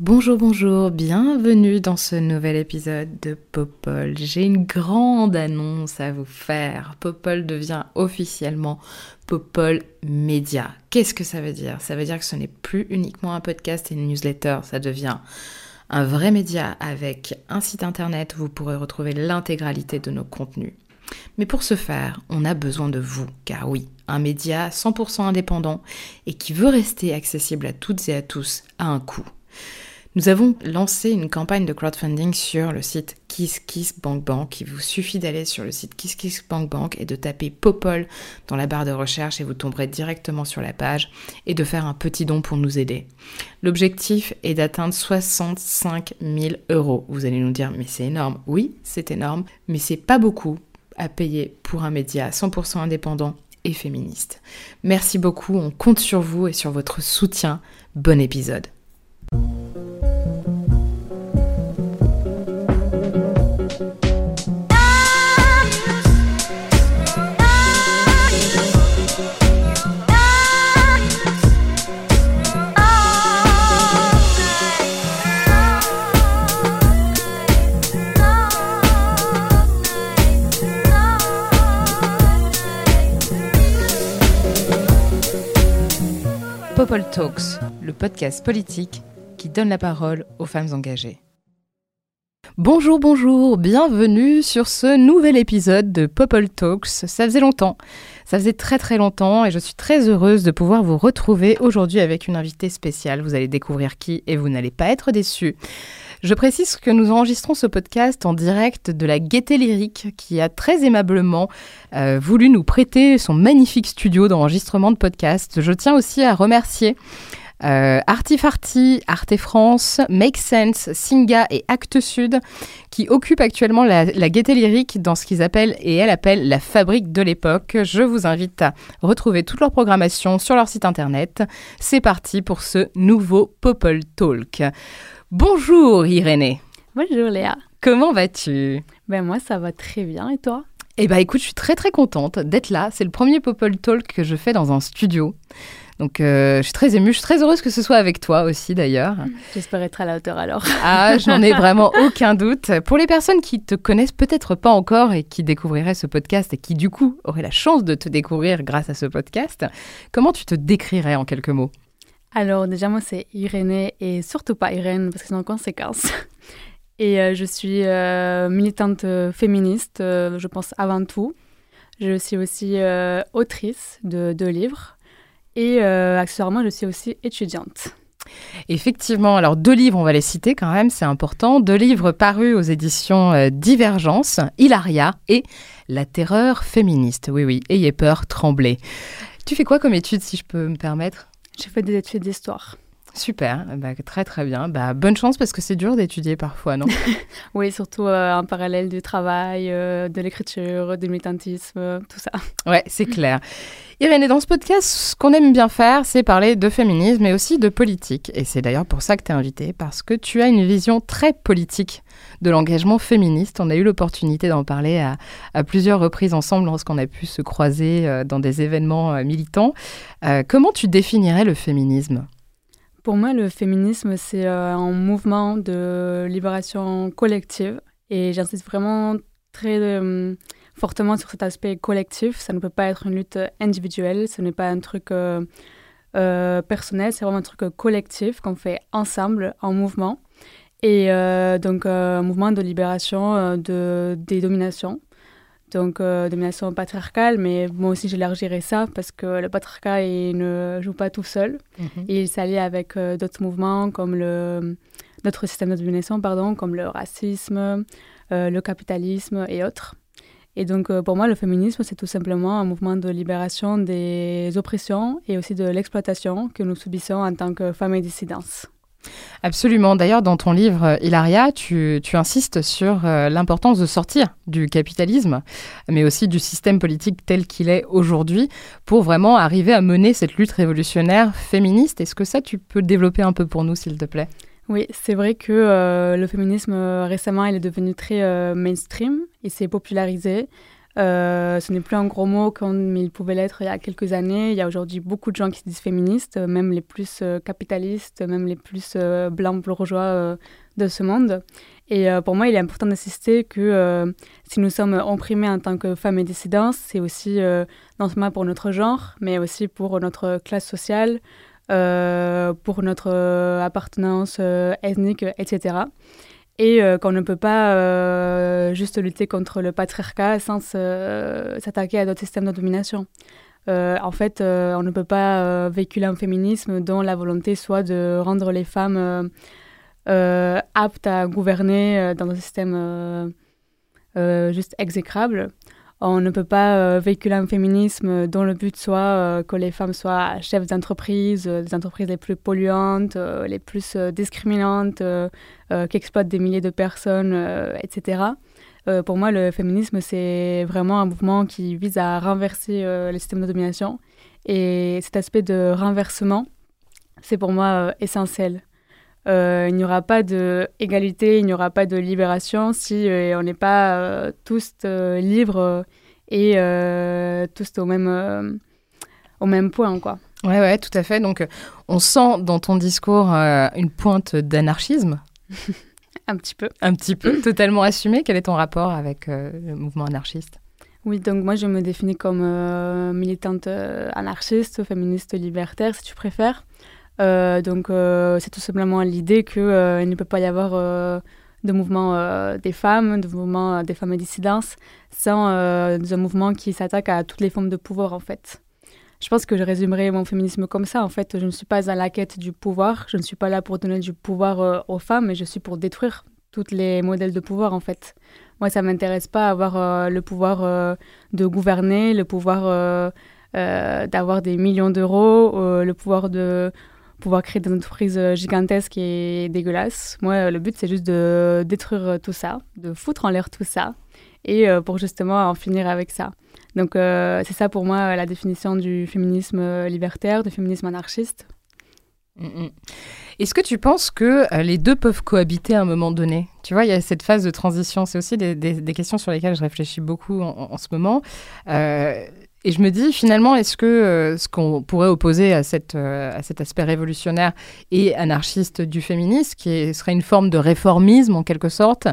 Bonjour, bonjour, bienvenue dans ce nouvel épisode de Popol. J'ai une grande annonce à vous faire. Popol devient officiellement Popol Média. Qu'est-ce que ça veut dire? Ça veut dire que ce n'est plus uniquement un podcast et une newsletter, ça devient un vrai média avec un site internet où vous pourrez retrouver l'intégralité de nos contenus. Mais pour ce faire, on a besoin de vous, car oui, un média 100% indépendant et qui veut rester accessible à toutes et à tous à un coût. Nous avons lancé une campagne de crowdfunding sur le site KissKissBankBank. Il vous suffit d'aller sur le site KissKissBankBank et de taper Popol dans la barre de recherche et vous tomberez directement sur la page et de faire un petit don pour nous aider. L'objectif est d'atteindre 65 000 euros. Vous allez nous dire, mais c'est énorme. Oui, c'est énorme, mais c'est pas beaucoup à payer pour un média 100% indépendant et féministe. Merci beaucoup, on compte sur vous et sur votre soutien. Bon épisode. Popol Talks, le podcast politique qui donne la parole aux femmes engagées. Bonjour, bonjour, bienvenue sur ce nouvel épisode de Popol Talks. Ça faisait longtemps, ça faisait très très longtemps et je suis très heureuse de pouvoir vous retrouver aujourd'hui avec une invitée spéciale. Vous allez découvrir qui et vous n'allez pas être déçus. Je précise que nous enregistrons ce podcast en direct de la Gaieté Lyrique qui a très aimablement euh, voulu nous prêter son magnifique studio d'enregistrement de podcast. Je tiens aussi à remercier euh, Artifarty, Arte France, Make Sense, Singa et Actes Sud qui occupent actuellement la, la Gaieté Lyrique dans ce qu'ils appellent et elles appellent la fabrique de l'époque. Je vous invite à retrouver toute leur programmation sur leur site internet. C'est parti pour ce nouveau Popol Talk. Bonjour Irénée. Bonjour Léa. Comment vas-tu? Ben moi ça va très bien et toi? Eh ben écoute, je suis très très contente d'être là. C'est le premier Popol Talk que je fais dans un studio. Donc euh, je suis très émue, je suis très heureuse que ce soit avec toi aussi d'ailleurs. J'espère être à la hauteur alors. Ah, j'en ai vraiment aucun doute. Pour les personnes qui te connaissent peut-être pas encore et qui découvriraient ce podcast et qui du coup auraient la chance de te découvrir grâce à ce podcast, comment tu te décrirais en quelques mots? Alors déjà moi c'est Irénée et surtout pas Irène parce que c'est en conséquence. Et euh, je suis euh, militante féministe, je pense avant tout. Je suis aussi autrice de, de, livres et accessoirement je suis aussi étudiante. Effectivement, alors deux livres, on va les citer quand même, c'est important. Deux livres parus aux éditions Divergence, Hilaria et La terreur féministe. Oui, oui, ayez peur, tremblez. Tu fais quoi comme étude, si je peux me permettre? J'ai fait des études d'histoire. Super, bah, très très bien. Bah, bonne chance parce que c'est dur d'étudier parfois, non? Oui, surtout euh, en parallèle du travail, euh, de l'écriture, du militantisme, tout ça. Ouais, c'est clair. Irène, dans ce podcast, ce qu'on aime bien faire, c'est parler de féminisme, mais aussi de politique. Et c'est d'ailleurs pour ça que tu es invitée, parce que tu as une vision très politique de l'engagement féministe. On a eu l'opportunité d'en parler à, plusieurs reprises ensemble lorsqu'on a pu se croiser euh, dans des événements militants. comment tu définirais le féminisme? Pour moi, le féminisme, c'est euh, un mouvement de libération collective et j'insiste vraiment très euh, fortement sur cet aspect collectif. Ça ne peut pas être une lutte individuelle, ce n'est pas un truc euh, personnel, c'est vraiment un truc collectif qu'on fait ensemble, en mouvement. Et donc, un mouvement de libération de, des dominations donc euh, domination patriarcale, mais moi aussi j'élargirais ça parce que le patriarcat il ne joue pas tout seul. Mhm. Il s'allie avec euh, d'autres mouvements comme le notre système de domination, pardon, comme le racisme, euh, le capitalisme et autres. Et donc pour moi le féminisme c'est tout simplement un mouvement de libération des oppressions et aussi de l'exploitation que nous subissons en tant que femmes et dissidences. Absolument. D'ailleurs, dans ton livre, Hilaria, tu, insistes sur euh, l'importance de sortir du capitalisme, mais aussi du système politique tel qu'il est aujourd'hui, pour vraiment arriver à mener cette lutte révolutionnaire féministe. Est-ce que ça, tu peux développer un peu pour nous, s'il te plaît? Oui, c'est vrai que euh, le féminisme récemment il est devenu très euh, mainstream, il s'est popularisé. Ce n'est plus un gros mot comme il pouvait l'être il y a quelques années. Il y a aujourd'hui beaucoup de gens qui se disent féministes, même les plus capitalistes, même les plus blancs bourgeois de ce monde. Et pour moi, il est important d'insister que si nous sommes opprimés en tant que femmes et dissidences, c'est aussi non seulement pour notre genre, mais aussi pour notre classe sociale, euh, pour notre euh, appartenance euh, ethnique, etc. Et qu'on ne peut pas juste lutter contre le patriarcat sans s'attaquer à d'autres systèmes de domination. en fait, on ne peut pas véhiculer un féminisme dont la volonté soit de rendre les femmes aptes à gouverner dans un système juste exécrable. On ne peut pas euh, véhiculer un féminisme dont le but soit euh, que les femmes soient chefs d'entreprise, euh, des entreprises les plus polluantes, les plus discriminantes, qui exploitent des milliers de personnes, etc. pour moi, le féminisme, c'est vraiment un mouvement qui vise à renverser le système de domination. Et cet aspect de renversement, c'est pour moi essentiel. Il n'y aura pas d'égalité, il n'y aura pas de libération si on n'est pas tous libres et euh, tous au même, euh, au même point, quoi. Ouais, ouais, tout à fait. Donc, on sent dans ton discours euh, une pointe d'anarchisme. Un petit peu. Un petit peu, totalement assumé. Quel est ton rapport avec le mouvement anarchiste? Oui, donc moi je me définis comme militante anarchiste, féministe libertaire, si tu préfères. Donc c'est tout simplement l'idée qu'il ne peut pas y avoir de mouvement euh, des femmes, de mouvement euh, des femmes et dissidences, sans euh, un mouvement qui s'attaque à toutes les formes de pouvoir en fait. Je pense que je résumerai mon féminisme comme ça. En fait, je ne suis pas à la quête du pouvoir. Je ne suis pas là pour donner du pouvoir aux femmes, mais je suis pour détruire tous les modèles de pouvoir en fait. Moi, ça m'intéresse pas avoir le pouvoir de gouverner, le pouvoir d'avoir des millions d'euros, le pouvoir de pouvoir créer des entreprises euh, gigantesques et dégueulasses. Moi, euh, le but, c'est juste de détruire euh, tout ça, de foutre en l'air tout ça, et pour justement en finir avec ça. Donc, c'est ça pour moi la définition du féminisme libertaire, du féminisme anarchiste. Mm, mm. Est-ce que tu penses que les deux peuvent cohabiter à un moment donné? Tu vois, il y a cette phase de transition. C'est aussi des, questions sur lesquelles je réfléchis beaucoup en, en ce moment. Et je me dis finalement, est-ce que euh, ce qu'on pourrait opposer euh, à cet aspect révolutionnaire et anarchiste du féminisme, qui serait une forme de réformisme en quelque sorte,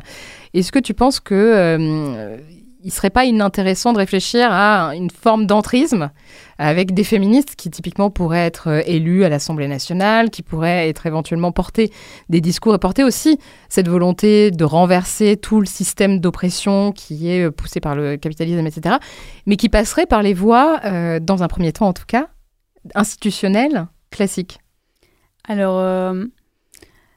est-ce que tu penses que euh, il serait pas inintéressant de réfléchir à une forme d'entrisme avec des féministes qui typiquement pourraient être euh, élus à l'Assemblée nationale, qui pourraient être éventuellement porter des discours et porter aussi cette volonté de renverser tout le système d'oppression qui est euh, poussé par le capitalisme, etc., mais qui passerait par les voies, euh, dans un premier temps en tout cas, institutionnelles, classiques. Alors,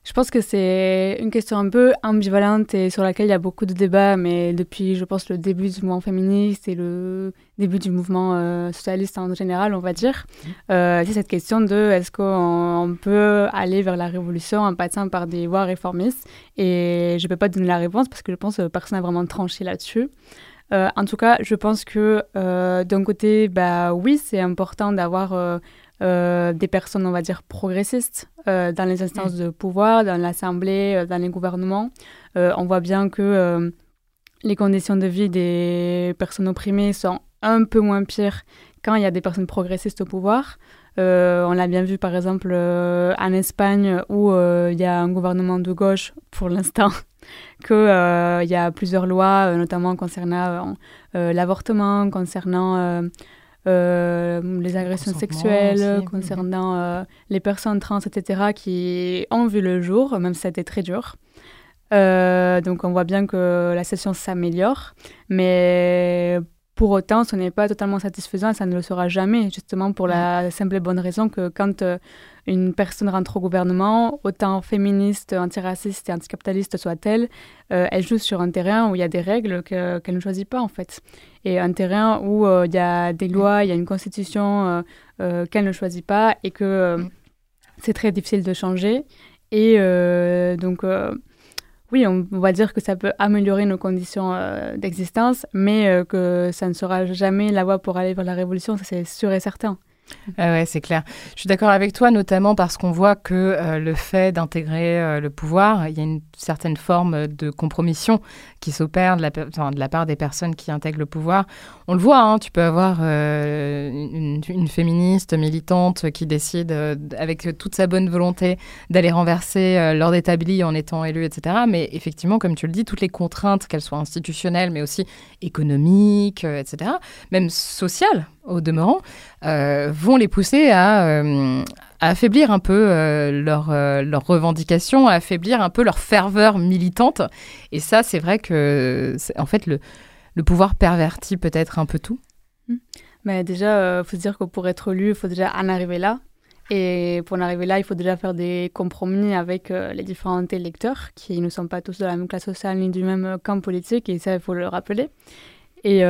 je pense que c'est une question un peu ambivalente et sur laquelle il y a beaucoup de débats, mais depuis, je pense, le début du mouvement féministe et le début du mouvement euh, socialiste en général, on va dire, mmh. euh, c'est cette question de est-ce qu'on peut aller vers la révolution en passant par des voies réformistes? Et je ne peux pas donner la réponse parce que je pense que personne n'a vraiment tranché là-dessus. Euh, en tout cas, je pense que d'un côté, bah oui, c'est important d'avoir euh, des personnes, on va dire, progressistes euh, dans les instances de pouvoir, dans l'Assemblée, euh, dans les gouvernements. on voit bien que les conditions de vie des personnes opprimées sont un peu moins pires quand il y a des personnes progressistes au pouvoir. on l'a bien vu par exemple en Espagne où il y a un gouvernement de gauche pour l'instant, qu'il y a plusieurs lois, notamment concernant l'avortement, concernant les agressions sexuelles, concernant euh, les personnes trans, etc., qui ont vu le jour, même si ça a été très dur. Euh, donc on voit bien que la session s'améliore, mais pour autant, ce n'est pas totalement satisfaisant et ça ne le sera jamais, justement pour la simple et bonne raison que quand euh, une personne rentre au gouvernement, autant féministe, antiraciste et anticapitaliste soit-elle, euh, elle joue sur un terrain où il y a des règles qu'elle ne choisit pas en fait. Et un terrain où euh, il y a des lois, il y a une constitution qu'elle ne choisit pas et que c'est très difficile de changer. Et donc oui, on va dire que ça peut améliorer nos conditions euh, d'existence, mais euh, que ça ne sera jamais la voie pour aller vers la révolution, ça c'est sûr et certain. Ah ouais, c'est clair. Je suis d'accord avec toi, notamment parce qu'on voit que euh, le fait d'intégrer euh, le pouvoir, il y a une certaine forme de compromission qui s'opère de, la, part des personnes qui intègrent le pouvoir. On le voit, hein, tu peux avoir euh, une, une, féministe militante qui décide, avec toute sa bonne volonté, d'aller renverser l'ordre établi en étant élue, etc. Mais effectivement, comme tu le dis, toutes les contraintes, qu'elles soient institutionnelles, mais aussi économiques, etc., même sociales, au demeurant, euh, vont les pousser à, euh, affaiblir un peu euh, leurs leur revendications, à affaiblir un peu leur ferveur militante. Et ça, c'est vrai que, en fait, le, pouvoir pervertit peut-être un peu tout. Mmh. Mais déjà, il faut se dire que pour être élu, il faut déjà en arriver là. Et pour en arriver là, il faut déjà faire des compromis avec les différents électeurs qui ne sont pas tous de la même classe sociale ni du même camp politique, et ça, il faut le rappeler. Et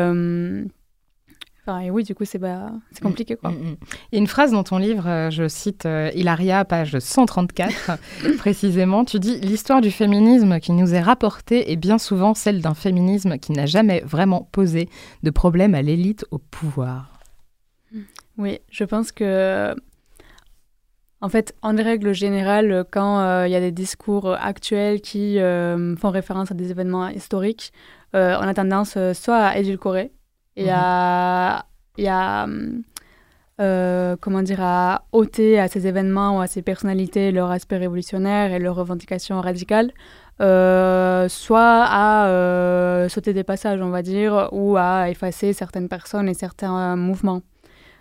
et oui, du coup, c'est bah, compliqué. Quoi. Il y a une phrase dans ton livre, euh, je cite euh, Hilaria, page 134, précisément, tu dis L'histoire du féminisme qui nous est rapportée est bien souvent celle d'un féminisme qui n'a jamais vraiment posé de problème à l'élite au pouvoir. Oui, je pense que. En fait, en règle générale, quand euh, il y a des discours actuels qui font référence à des événements historiques, on a tendance soit à édulcorer et à, et à euh, comment dire, à ôter à ces événements ou à ces personnalités leur aspect révolutionnaire et leurs revendications radicales, euh, soit à euh, sauter des passages, on va dire, ou à effacer certaines personnes et certains mouvements.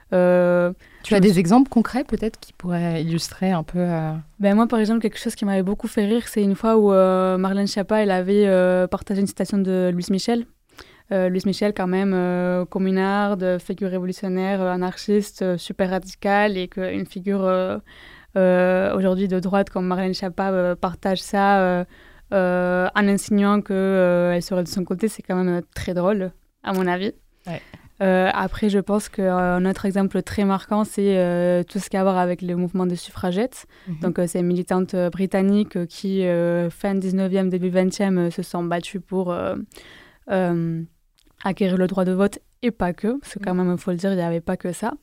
tu as des exemples concrets peut-être qui pourraient illustrer un peu ben Moi, par exemple, quelque chose qui m'avait beaucoup fait rire, c'est une fois où Marlène Schiappa elle avait partagé une citation de Louis Michel euh, Louis Michel, quand même, euh, communarde, figure révolutionnaire, euh, anarchiste, super radical, et qu'une figure aujourd'hui de droite comme Marlène Schiappa partage ça en insinuant qu'elle serait de son côté, c'est quand même très drôle, à mon avis. après, je pense qu'un autre exemple très marquant, c'est tout ce qui a à voir avec le mouvement de suffragettes. Mhm. Donc, ces militantes britanniques qui, fin 19e, début 20e, se sont battues pour acquérir le droit de vote et pas que, parce que quand même, il faut le dire, il n'y avait pas que ça.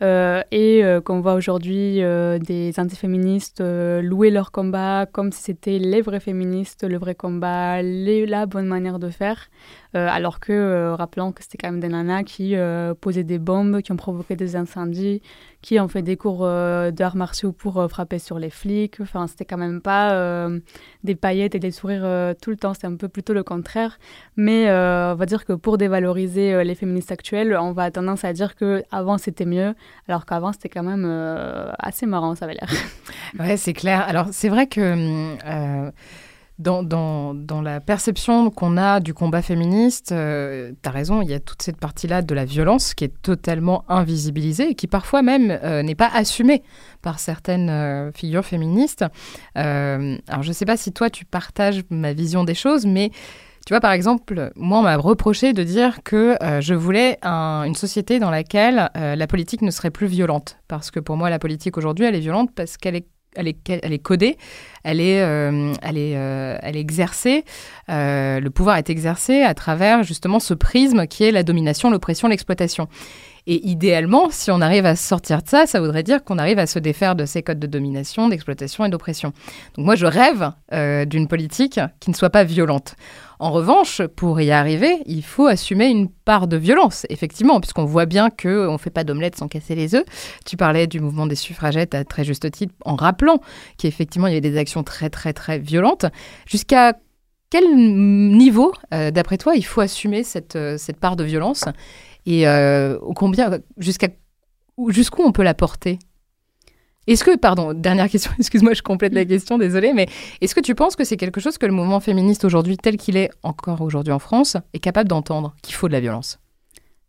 Euh, et euh, qu'on voit aujourd'hui euh, des antiféministes louer leur combat comme si c'était les vrais féministes, le vrai combat, les, la bonne manière de faire. Alors que, rappelons que c'était quand même des nanas qui posaient des bombes, qui ont provoqué des incendies, qui ont fait des cours d'arts martiaux pour frapper sur les flics. Enfin, c'était quand même pas des paillettes et des sourires tout le temps, c'était un peu plutôt le contraire. Mais on va dire que pour dévaloriser les féministes actuelles, on va tendance à dire qu'avant c'était mieux alors qu'avant c'était quand même euh, assez marrant, ça avait l'air. ouais, c'est clair. Alors c'est vrai que euh, dans, la perception qu'on a du combat féministe, euh, tu as raison, il y a toute cette partie-là de la violence qui est totalement invisibilisée et qui parfois même n'est pas assumée par certaines figures féministes. alors je ne sais pas si toi tu partages ma vision des choses, mais tu vois, par exemple, moi, on m'a reproché de dire que euh, je voulais une société dans laquelle euh, la politique ne serait plus violente. Parce que pour moi, la politique aujourd'hui, elle est violente parce qu'elle est elle est, codée, elle est, euh, est exercée, le pouvoir est exercé à travers justement ce prisme qui est la domination, l'oppression, l'exploitation. Et idéalement, si on arrive à sortir de ça, ça voudrait dire qu'on arrive à se défaire de ces codes de domination, d'exploitation et d'oppression. Donc moi, je rêve d'une politique qui ne soit pas violente. En revanche, pour y arriver, il faut assumer une part de violence, effectivement, puisqu'on voit bien qu'on ne fait pas d'omelette sans casser les œufs. Tu parlais du mouvement des suffragettes à très juste titre, en rappelant qu'effectivement, il y avait des actions très, très, très violentes. Jusqu'à quel niveau, euh, d'après toi, il faut assumer cette, euh, cette part de violence et euh, combien, jusqu'où on peut la porter? Est-ce que, pardon, dernière question, excuse-moi, je complète la question, désolée, mais est-ce que tu penses que c'est quelque chose que le mouvement féministe aujourd'hui, tel qu'il est encore aujourd'hui en France, est capable d'entendre, qu'il faut de la violence?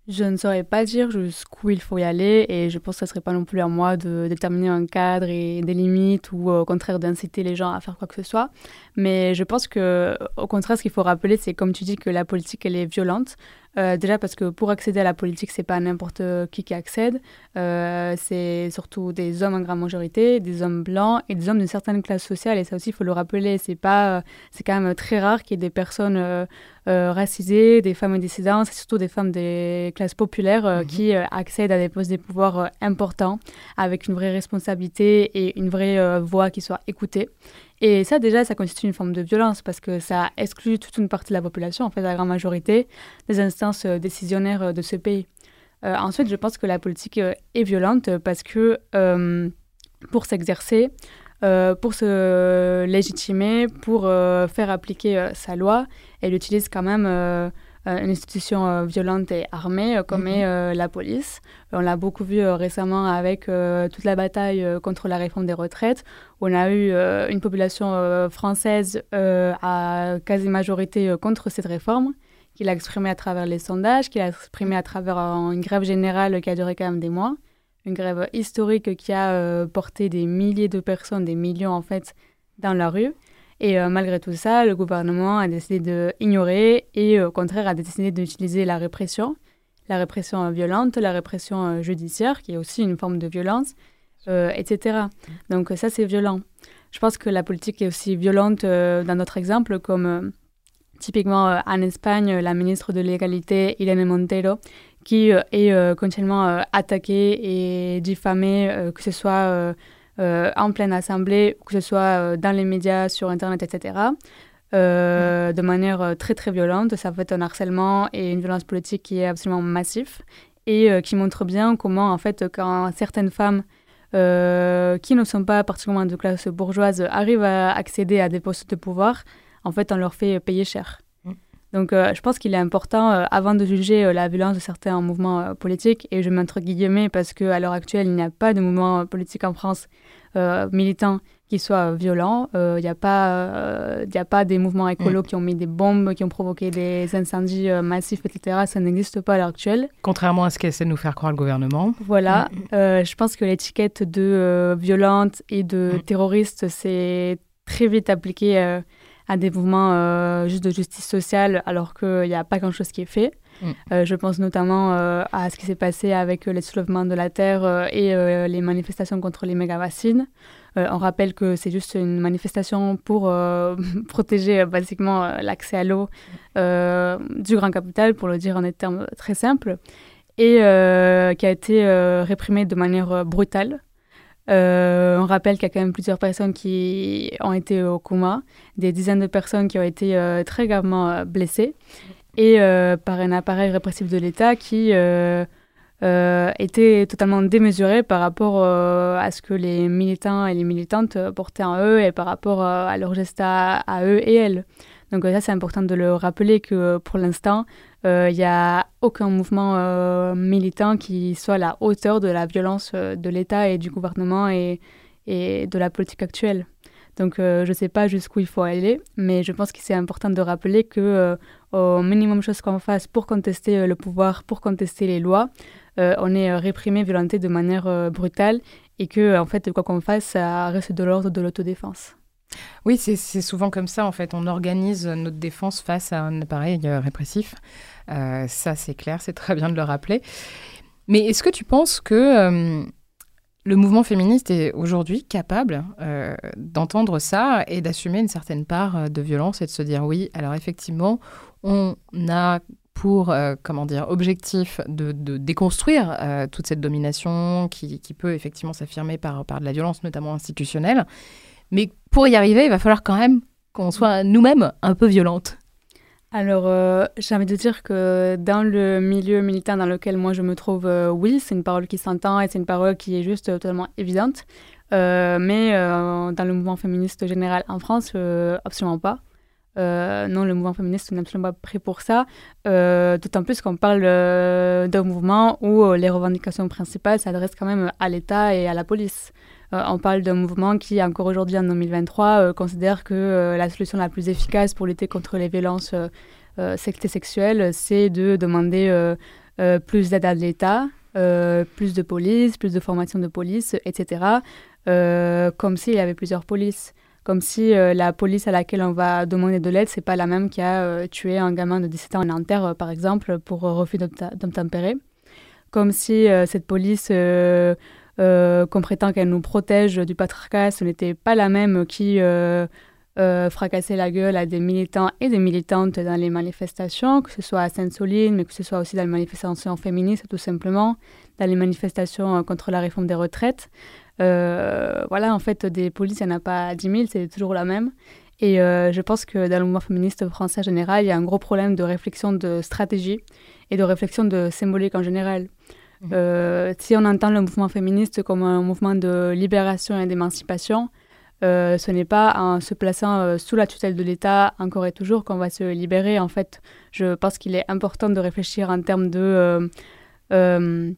Je ne saurais pas dire jusqu'où il faut y aller et je pense que ce ne serait pas non plus à moi de déterminer un cadre et des limites ou au contraire d'inciter les gens à faire quoi que ce soit. Mais je pense que au contraire, ce qu'il faut rappeler, c'est comme tu dis que la politique, elle est violente. Euh, déjà parce que pour accéder à la politique, c'est pas n'importe qui qui accède. Euh, c'est surtout des hommes en grande majorité, des hommes blancs et des hommes d'une certaine classe sociale. Et ça aussi, il faut le rappeler. C'est pas, c'est quand même très rare qu'il y ait des personnes racisées, des femmes dissidentes, surtout des femmes des classes populaires mhm. qui accèdent à des postes de pouvoir importants avec une vraie responsabilité et une vraie voix qui soit écoutée. Et ça, déjà, ça constitue une forme de violence parce que ça exclut toute une partie de la population, en fait, la grande majorité des instances euh, décisionnaires euh, de ce pays. Euh, ensuite, je pense que la politique est violente parce que pour s'exercer, pour se légitimer, pour faire appliquer sa loi, elle utilise quand même une institution euh, violente et armée euh, comme est mhm. la police. On l'a beaucoup vu récemment avec toute la bataille contre la réforme des retraites. On a eu une population française à quasi-majorité contre cette réforme qu'il a exprimée à travers les sondages, qu'il a exprimée à travers une grève générale qui a duré quand même des mois. Une grève historique qui a porté des milliers de personnes, des millions en fait, dans la rue. Et euh, malgré tout ça, le gouvernement a décidé d'ignorer et au contraire a décidé d'utiliser la répression, la répression violente, la répression euh, judiciaire, qui est aussi une forme de violence, euh, etc. Donc ça, c'est violent. Je pense que la politique est aussi violente dans notre exemple, comme typiquement en Espagne, la ministre de l'égalité, Irene Montero, qui est continuellement attaquée et diffamée, que ce soit euh, en pleine assemblée, que ce soit euh, dans les médias, sur Internet, etc. Euh, de manière très très violente. Ça fait un harcèlement et une violence politique qui est absolument massif et qui montre bien comment en fait quand certaines femmes qui ne sont pas particulièrement de classe bourgeoise arrivent à accéder à des postes de pouvoir, en fait on leur fait payer cher. Donc je pense qu'il est important, avant de juger la violence de certains mouvements politiques, et je m'entre guillemets parce qu'à l'heure actuelle, il n'y a pas de mouvement politique en France euh, militants qui soient violents. Il euh, n'y a, pas, euh, a pas des mouvements écolos mm. qui ont mis des bombes, qui ont provoqué des incendies massifs, etc. Ça n'existe pas à l'heure actuelle. Contrairement à ce qu'essaie de nous faire croire le gouvernement. Voilà. Mm. je pense que l'étiquette de violente et de mm. terroriste, c'est très vite appliqué à des mouvements juste de justice sociale, alors qu'il n'y a pas grand-chose qui est fait. Mm. Euh, je pense notamment euh, à ce qui s'est passé avec euh, les soulèvements de la Terre et les manifestations contre les méga-vaccines. on rappelle que c'est juste une manifestation pour protéger basiquement l'accès à l'eau du grand capital, pour le dire en des termes très simples, et qui a été réprimée de manière brutale. On rappelle qu'il y a quand même plusieurs personnes qui ont été au coma, des dizaines de personnes qui ont été très gravement blessées et euh, par un appareil répressif de l'État qui euh, euh, était totalement démesuré par rapport à ce que les militants et les militantes portaient en eux et par rapport à leurs gestes à, eux et elles. Donc ça, c'est important de le rappeler que pour l'instant, il n'y a aucun mouvement militant qui soit à la hauteur de la violence de l'État et du gouvernement et, de la politique actuelle. Donc je ne sais pas jusqu'où il faut aller, mais je pense que c'est important de rappeler que au minimum chose qu'on fasse pour contester euh, le pouvoir, pour contester les lois, euh, on est euh, réprimé, violenté de manière brutale et que, en fait, quoi qu'on fasse, ça reste de l'ordre de l'autodéfense. Oui, c'est souvent comme ça, en fait. On organise notre défense face à un appareil répressif. ça, c'est clair, c'est très bien de le rappeler. Mais est-ce que tu penses que le mouvement féministe est aujourd'hui capable d'entendre ça et d'assumer une certaine part de violence et de se dire oui, alors effectivement, on a pour euh, comment dire objectif de, déconstruire euh, toute cette domination qui, peut effectivement s'affirmer par, par de la violence, notamment institutionnelle. Mais pour y arriver, il va falloir quand même qu'on soit nous-mêmes un peu violentes. Alors, euh, j'ai envie de dire que dans le milieu militant dans lequel moi je me trouve, oui, c'est une parole qui s'entend et c'est une parole qui est juste totalement évidente. mais dans le mouvement féministe général en France, absolument pas. Euh, non, le mouvement féministe n'est absolument pas prêt pour ça. Euh, d'autant plus qu'on parle euh, d'un mouvement où les revendications principales s'adressent quand même à l'État et à la police. On parle d'un mouvement qui, encore aujourd'hui en 2023, considère que la solution la plus efficace pour lutter contre les violences sexuelles, c'est de demander plus d'aide à l'État, plus de police, plus de formation de police, etc. comme s'il y avait plusieurs polices. Comme si la police à laquelle on va demander de l'aide, c'est pas la même qui a tué un gamin de 17 ans en Nanterre, par exemple, pour refus d'obtempérer. Comme si cette police qu'on prétend qu'elle nous protège du patriarcat, ce n'était pas la même qui euh, fracasser la gueule à des militants et des militantes dans les manifestations, que ce soit à Sainte-Soline, mais que ce soit aussi dans les manifestations féministes, tout simplement, dans les manifestations euh, contre la réforme des retraites. Euh, voilà, en fait, des polices, il n'y en a pas 10 000, c'est toujours la même. Et je pense que dans le mouvement féministe français en général, il y a un gros problème de réflexion de stratégie et de réflexion de symbolique en général. Mmh. si on entend le mouvement féministe comme un mouvement de libération et d'émancipation, euh, ce n'est pas en se plaçant euh, sous la tutelle de l'État encore et toujours qu'on va se libérer. En fait, je pense qu'il est important de réfléchir en termes de euh,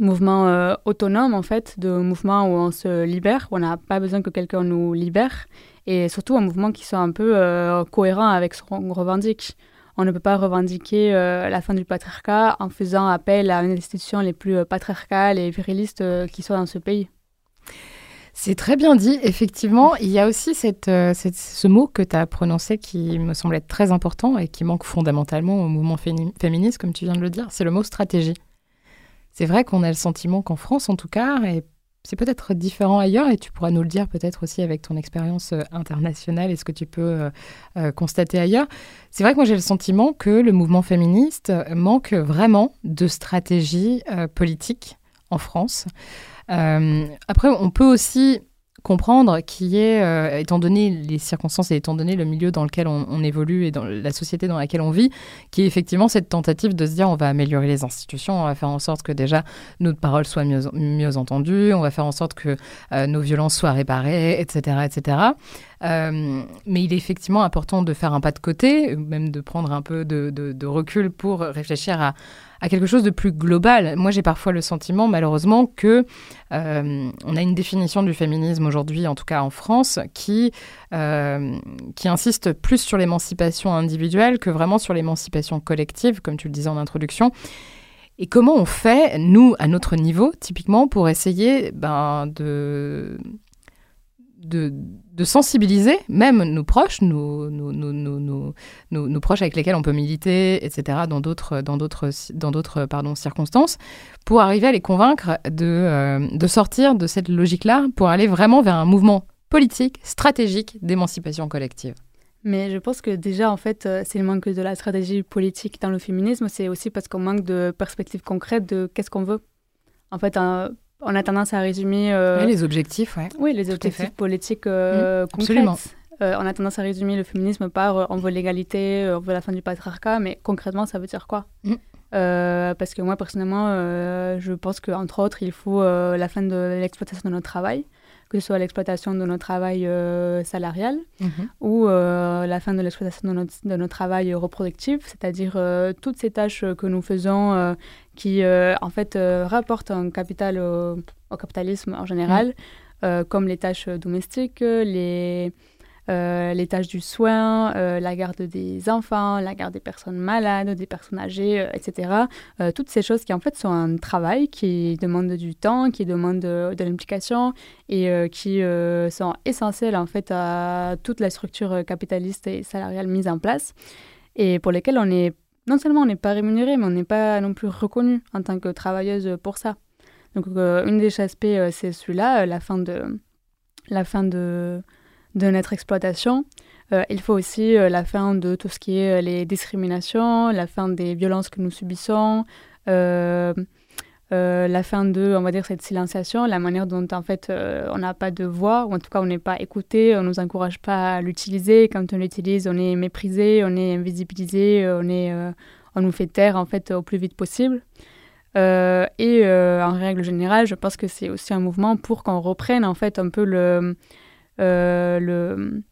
mouvement autonome, en fait, de mouvement où on se libère, où on n'a pas besoin que quelqu'un nous libère, et surtout un mouvement qui soit un peu cohérent avec ce qu'on revendique. On ne peut pas revendiquer la fin du patriarcat en faisant appel à une institution les plus patriarcales et virilistes qui soient dans ce pays. C'est très bien dit. Effectivement, il y a aussi euh, ce mot que tu as prononcé qui me semble être très important et qui manque fondamentalement au mouvement féministe, comme tu viens de le dire, c'est le mot stratégie. C'est vrai qu'on a le sentiment qu'en France, en tout cas, c'est peut-être différent ailleurs, et tu pourras nous le dire peut-être aussi avec ton expérience euh, internationale et ce que tu peux euh, constater ailleurs. C'est vrai que moi j'ai le sentiment que le mouvement féministe manque vraiment de stratégie politique en France. Euh, après, on peut aussi comprendre qui est, euh, étant donné les circonstances et étant donné le milieu dans lequel on, évolue et dans la société dans laquelle on vit, qui est effectivement cette tentative de se dire on va améliorer les institutions, on va faire en sorte que déjà notre parole soit mieux, mieux entendue, on va faire en sorte que euh, nos violences soient réparées, etc. etc. mais il est effectivement important de faire un pas de côté, même de prendre un peu de, de recul pour réfléchir à, à quelque chose de plus global. Moi, j'ai parfois le sentiment, malheureusement, que euh, on a une définition du féminisme aujourd'hui, en tout cas en France, qui, euh, qui insiste plus sur l'émancipation individuelle que vraiment sur l'émancipation collective, comme tu le disais en introduction. Et comment on fait, nous, à notre niveau, typiquement, pour essayer ben, de de, sensibiliser même nos proches, nos, proches avec lesquels on peut militer, etc., dans d'autres, circonstances, pour arriver à les convaincre de, euh, de sortir de cette logique-là, pour aller vraiment vers un mouvement politique, stratégique d'émancipation collective. Mais je pense que déjà, en fait, euh, c'est le manque de la stratégie politique dans le féminisme, c'est aussi parce qu'on manque de perspectives concrètes de qu'est-ce qu'on veut. En fait, on a tendance à résumer. Euh, les objectifs, ouais. Oui, les objectifs politiques euh, mmh, Absolument. Euh, on a tendance à résumer le féminisme par on veut l'égalité, on veut la fin du patriarcat, mais concrètement, ça veut dire quoi? Mmh. Parce que moi, personnellement, je pense qu'entre autres, il faut la fin de l'exploitation de notre travail que ce soit l'exploitation de notre travail euh, salarial mhm. ou euh, la fin de l'exploitation de notre, de notre travail reproductif, c'est-à-dire euh, toutes ces tâches que nous faisons qui, en fait, rapportent un capital au, capitalisme en général, mhm. comme les tâches domestiques, les euh, les tâches du soin, euh, la garde des enfants, la garde des personnes malades, des personnes âgées, euh, etc. toutes ces choses qui en fait sont un travail qui demande du temps, qui demande de, l'implication et qui sont essentielles en fait à toute la structure capitaliste et salariale mise en place et pour lesquelles on est non seulement on n'est pas rémunéré, mais on n'est pas non plus reconnu en tant que travailleuse pour ça. Donc, une des aspects, c'est celui-là, la fin de, la fin de, de notre exploitation. Euh, il faut aussi euh, la fin de tout ce qui est euh, les discriminations, la fin des violences que nous subissons, la fin de, on va dire, cette silenciation, la manière dont en fait on n'a pas de voix, ou en tout cas on n'est pas écouté, on ne nous encourage pas à l'utiliser. Quand on l'utilise, on est méprisé, on est invisibilisé, on, est, on nous fait taire en fait au plus vite possible. et en règle générale, je pense que c'est aussi un mouvement pour qu'on reprenne en fait un peu le, euh, le,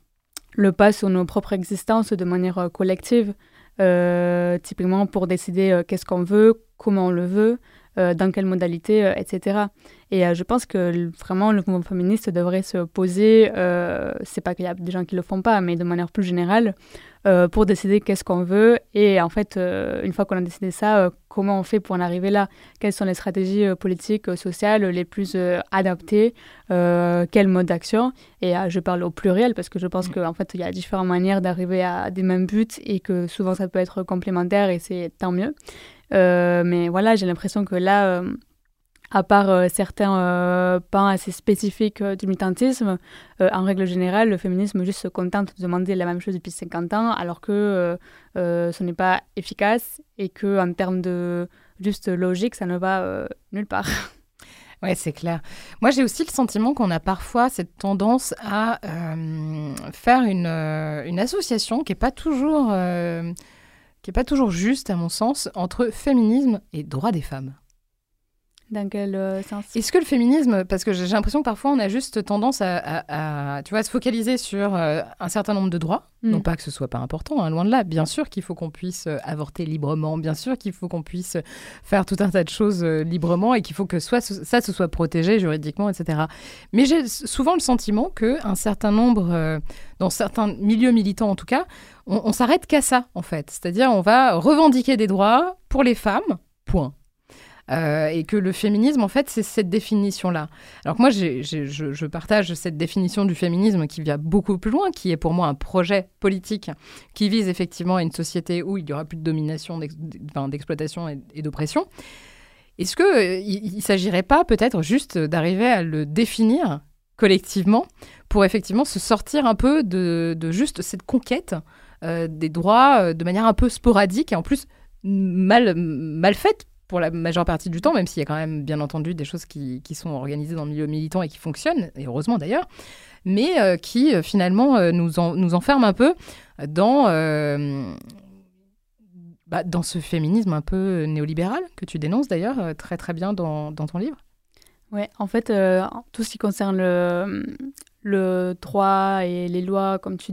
le pas sur nos propres existences de manière euh, collective, euh, typiquement pour décider qu'est-ce qu'on veut, comment on le veut, dans quelle modalité, etc. Et je pense que vraiment le mouvement féministe devrait se poser, c'est pas qu'il y a des gens qui le font pas, mais de manière plus générale, euh, pour décider qu'est-ce qu'on veut. Et en fait, euh, une fois qu'on a décidé ça, euh, comment on fait pour en arriver là? Quelles sont les stratégies politiques, sociales les plus adaptées Quel mode d'action? Et je parle au pluriel parce que je pense mm. qu'en fait, il y a différentes manières d'arriver à des mêmes buts et que souvent ça peut être complémentaire et c'est tant mieux. Mais voilà, j'ai l'impression que là à part euh, certains euh, pans assez spécifiques euh, du militantisme, en règle générale, le féminisme juste se contente de demander la même chose depuis 50 ans, alors que ce n'est pas efficace et que en termes de juste logique, ça ne va nulle part. Ouais, c'est clair. Moi, j'ai aussi le sentiment qu'on a parfois cette tendance à faire une, une, association qui n'est pas toujours qui est pas toujours juste, à mon sens, entre féminisme et droit des femmes. Dans quel euh, sens Est-ce que le féminisme, parce que j'ai l'impression que parfois on a juste tendance à, tu vois, se focaliser sur euh, un certain nombre de droits, mm. non pas que ce soit pas important, hein, loin de là. Bien sûr qu'il faut qu'on puisse euh, avorter librement, bien sûr qu'il faut qu'on puisse faire tout un tas de choses librement et qu'il faut que soit ça se soit protégé juridiquement, etc. Mais j'ai souvent le sentiment que un certain nombre, dans certains milieux militants en tout cas, on, on s'arrête qu'à ça en fait. C'est-à-dire on va revendiquer des droits pour les femmes, point. Euh, et que le féminisme, en fait, c'est cette définition-là. Alors que moi, je, partage cette définition du féminisme qui vient beaucoup plus loin, qui est pour moi un projet politique qui vise effectivement à une société où il n'y aura plus de domination, d'exploitation et, d'oppression. Est-ce qu'il euh, ne s'agirait pas peut-être juste d'arriver à le définir collectivement pour effectivement se sortir un peu de, juste cette conquête euh, des droits de manière un peu sporadique et en plus mal faite pour la majeure partie du temps, même s'il y a quand même bien entendu des choses qui, qui, sont organisées dans le milieu militant et qui fonctionnent, et heureusement d'ailleurs, mais euh, qui euh, finalement euh, nous, en, nous enferment un peu dans, bah, dans ce féminisme un peu néolibéral que tu dénonces d'ailleurs très très bien dans, dans ton livre. Ouais, en fait, tout ce qui concerne le, le droit et les lois, comme tu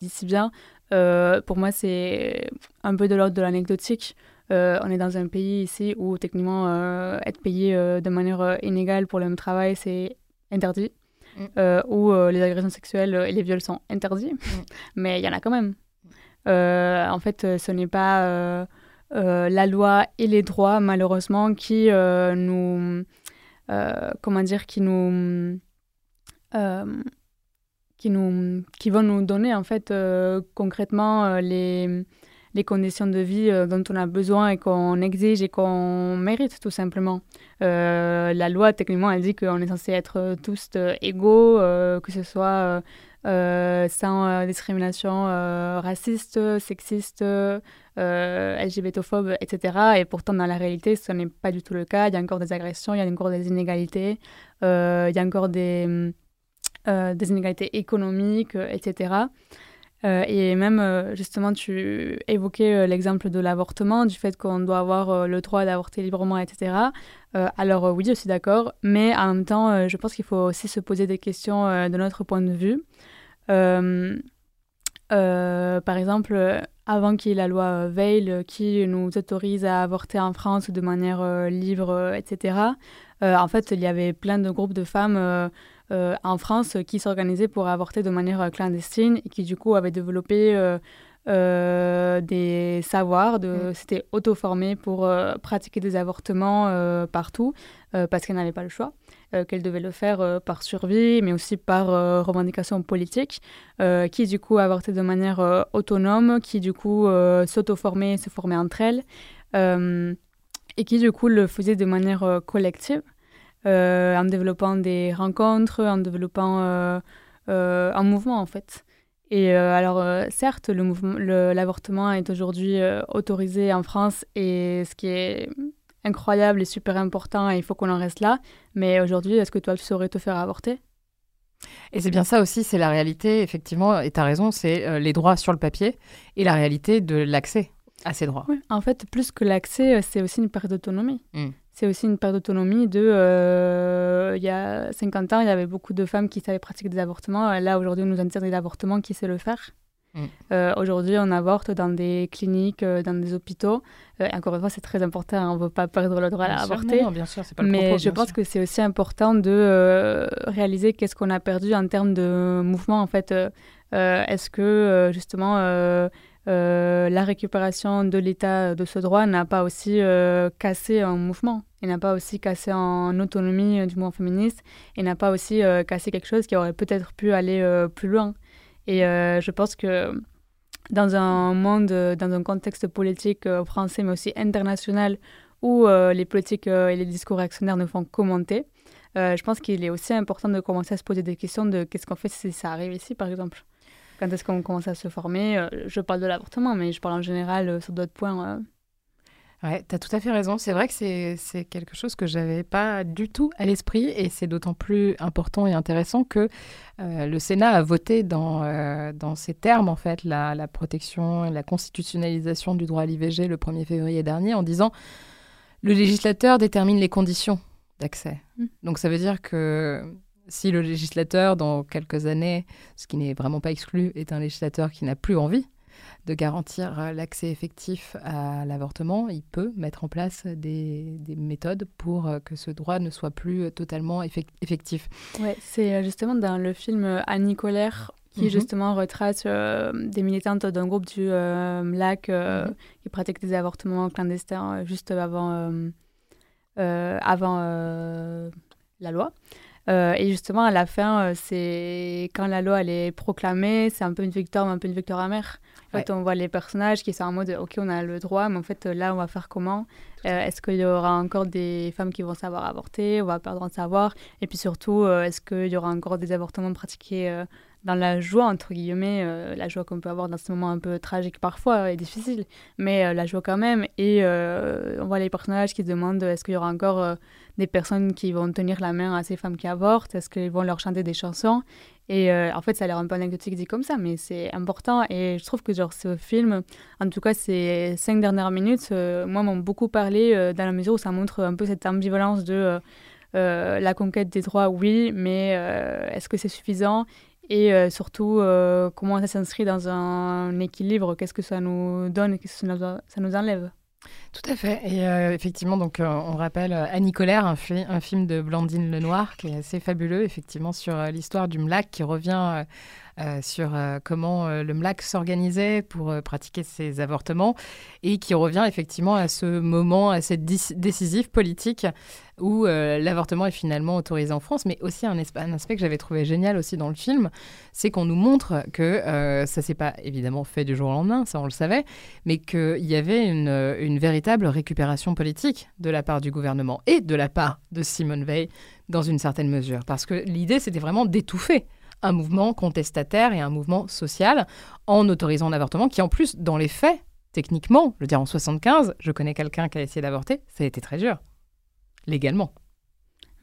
D'ici bien, euh, pour moi, c'est un peu de l'ordre de l'anecdotique. Euh, on est dans un pays ici où techniquement euh, être payé de manière inégale pour le même travail, c'est interdit. Mm. où les agressions sexuelles et les viols sont interdits. Mm. Mais il y en a quand même. en fait, ce n'est pas la loi et les droits, malheureusement, qui nous... comment dire Qui nous qui, nous, qui vont nous donner en fait euh, concrètement euh, les, les conditions de vie euh, dont on a besoin et qu'on exige et qu'on mérite tout simplement. la loi, techniquement, elle dit qu'on est censé être tous égaux, que ce soit sans discrimination raciste, sexiste, LGBTophobe, etc. Et pourtant, dans la réalité, ce n'est pas du tout le cas. Il y a encore des agressions, il y a encore des inégalités, il y a encore des des inégalités économiques, euh, etc. Euh, et même, justement, tu évoquais l'exemple de l'avortement, du fait qu'on doit avoir le droit d'avorter librement, etc. alors oui, je suis d'accord, mais en même temps, je pense qu'il faut aussi se poser des questions de notre point de vue. par exemple, avant qu'il y ait la loi Veil qui nous autorise à avorter en France de manière libre, etc., en fait, il y avait plein de groupes de femmes euh, en France qui s'organisaient pour avorter de manière euh, clandestine et qui du coup avaient développé euh, des savoirs, de, mm. s'étaient auto-formés pour pratiquer des avortements partout parce qu'elles n'avaient pas le choix. qu'elles devaient le faire par survie, mais aussi par revendication politique, qui du coup avortaient de manière autonome, qui du coup s'auto-formaient, se formaient entre elles, et qui du coup le faisaient de manière collective. Euh, en développant des rencontres, en développant euh, euh, un mouvement en fait. Et alors, certes, l'avortement est aujourd'hui autorisé en France et ce qui est incroyable et super important et il faut qu'on en reste là. Mais aujourd'hui, est-ce que toi, tu saurais te faire avorter? Et c'est bien ça aussi, c'est la réalité, effectivement, et tu as raison, c'est les droits sur le papier et la réalité de l'accès à ces droits. Oui, en fait, plus que l'accès, c'est aussi une perte d'autonomie. Hmm. C'est aussi une perte d'autonomie de... Euh, il y a 50 ans, il y avait beaucoup de femmes qui savaient pratiquer des avortements. Là, aujourd'hui, on nous interdit l'avortement, qui sait le faire Mm. Euh, aujourd'hui, on avorte dans des cliniques, euh, dans des hôpitaux. Encore une fois, c'est très important. Hein, on ne veut pas perdre le droit à avorter. bien sûr, pas le Mais je pense que c'est aussi important de réaliser qu'est-ce qu'on a perdu en termes de mouvement. En fait, est-ce que justement la récupération de l'état de ce droit n'a pas aussi cassé un mouvement et n'a pas aussi cassé en autonomie du mouvement féministe et n'a pas aussi cassé quelque chose qui aurait peut-être pu aller plus loin. Et euh, je pense que dans un monde, dans un contexte politique euh, français, mais aussi international, où euh, les politiques et les discours réactionnaires ne font commenter, je pense qu'il est aussi important de commencer à se poser des questions de qu'est-ce qu'on fait si ça arrive ici, par exemple. Quand est-ce qu'on commence à se former Je parle de l'avortement, mais je parle en général sur d'autres points. Ouais, tu as tout à fait raison. C'est vrai que c'est quelque chose que j'avais pas du tout à l'esprit et c'est d'autant plus important et intéressant que euh, le Sénat a voté dans, euh, dans ces termes, en fait, la, la protection, la constitutionnalisation du droit à l'IVG le 1er février dernier en disant le législateur détermine les conditions d'accès. Mmh. Donc ça veut dire que si le législateur, dans quelques années, ce qui n'est vraiment pas exclu, est un législateur qui n'a plus envie de garantir euh, l'accès effectif à l'avortement, il peut mettre en place des, méthodes pour euh, que ce droit ne soit plus euh, totalement effectif. Ouais, c'est justement dans le film Annie Colère qui mhm. justement retrace des militantes d'un groupe du LAC mhm. qui pratiquent des avortements clandestins juste avant, avant la loi. Et justement, à la fin, c'est quand la loi elle est proclamée, c'est un peu une victoire, mais un peu une victoire amère. En fait, on voit les personnages qui sont en mode OK, on a le droit, mais en fait, là, on va faire comment? Euh, Est-ce qu'il y aura encore des femmes qui vont savoir avorter? On va perdre en savoir. Et puis surtout, euh, est-ce qu'il y aura encore des avortements pratiqués euh, dans la joie, entre guillemets, la joie qu'on peut avoir dans ce moment un peu tragique parfois et difficile, mais la joie quand même. Et on voit les personnages qui se demandent est-ce qu'il y aura encore des personnes qui vont tenir la main à ces femmes qui avortent? Est-ce qu'ils vont leur chanter des chansons? Et euh, en fait, ça a l'air un peu anecdotique dit comme ça, mais c'est important. Et je trouve que genre, ce film, en tout cas ces cinq dernières minutes, euh, moi, m'ont beaucoup parlé euh, dans la mesure où ça montre un peu cette ambivalence de la conquête des droits, oui, mais est-ce que c'est suffisant? Et surtout, comment ça s'inscrit dans un équilibre Qu'est-ce que ça nous donne Qu'est-ce que ça nous enlève tout à fait. Et euh, effectivement, donc, euh, on rappelle euh, Annie Colère, un, un, film de Blandine Lenoir qui est assez fabuleux, effectivement, sur l'histoire du MLAC qui revient euh, sur euh, comment euh, le MLAC s'organisait pour pratiquer ses avortements et qui revient effectivement à ce moment assez décisif politique où l'avortement est finalement autorisé en France, mais aussi un, un aspect que j'avais trouvé génial aussi dans le film, c'est qu'on nous montre que ça s'est pas évidemment fait du jour au lendemain, ça on le savait, mais qu'il y avait une, une, véritable récupération politique de la part du gouvernement et de la part de Simone Veil dans une certaine mesure, parce que l'idée c'était vraiment d'étouffer un mouvement contestataire et un mouvement social en autorisant l'avortement qui en plus, dans les faits, techniquement, je veux dire en 75, je connais quelqu'un qui a essayé d'avorter, ça a été très dur, légalement.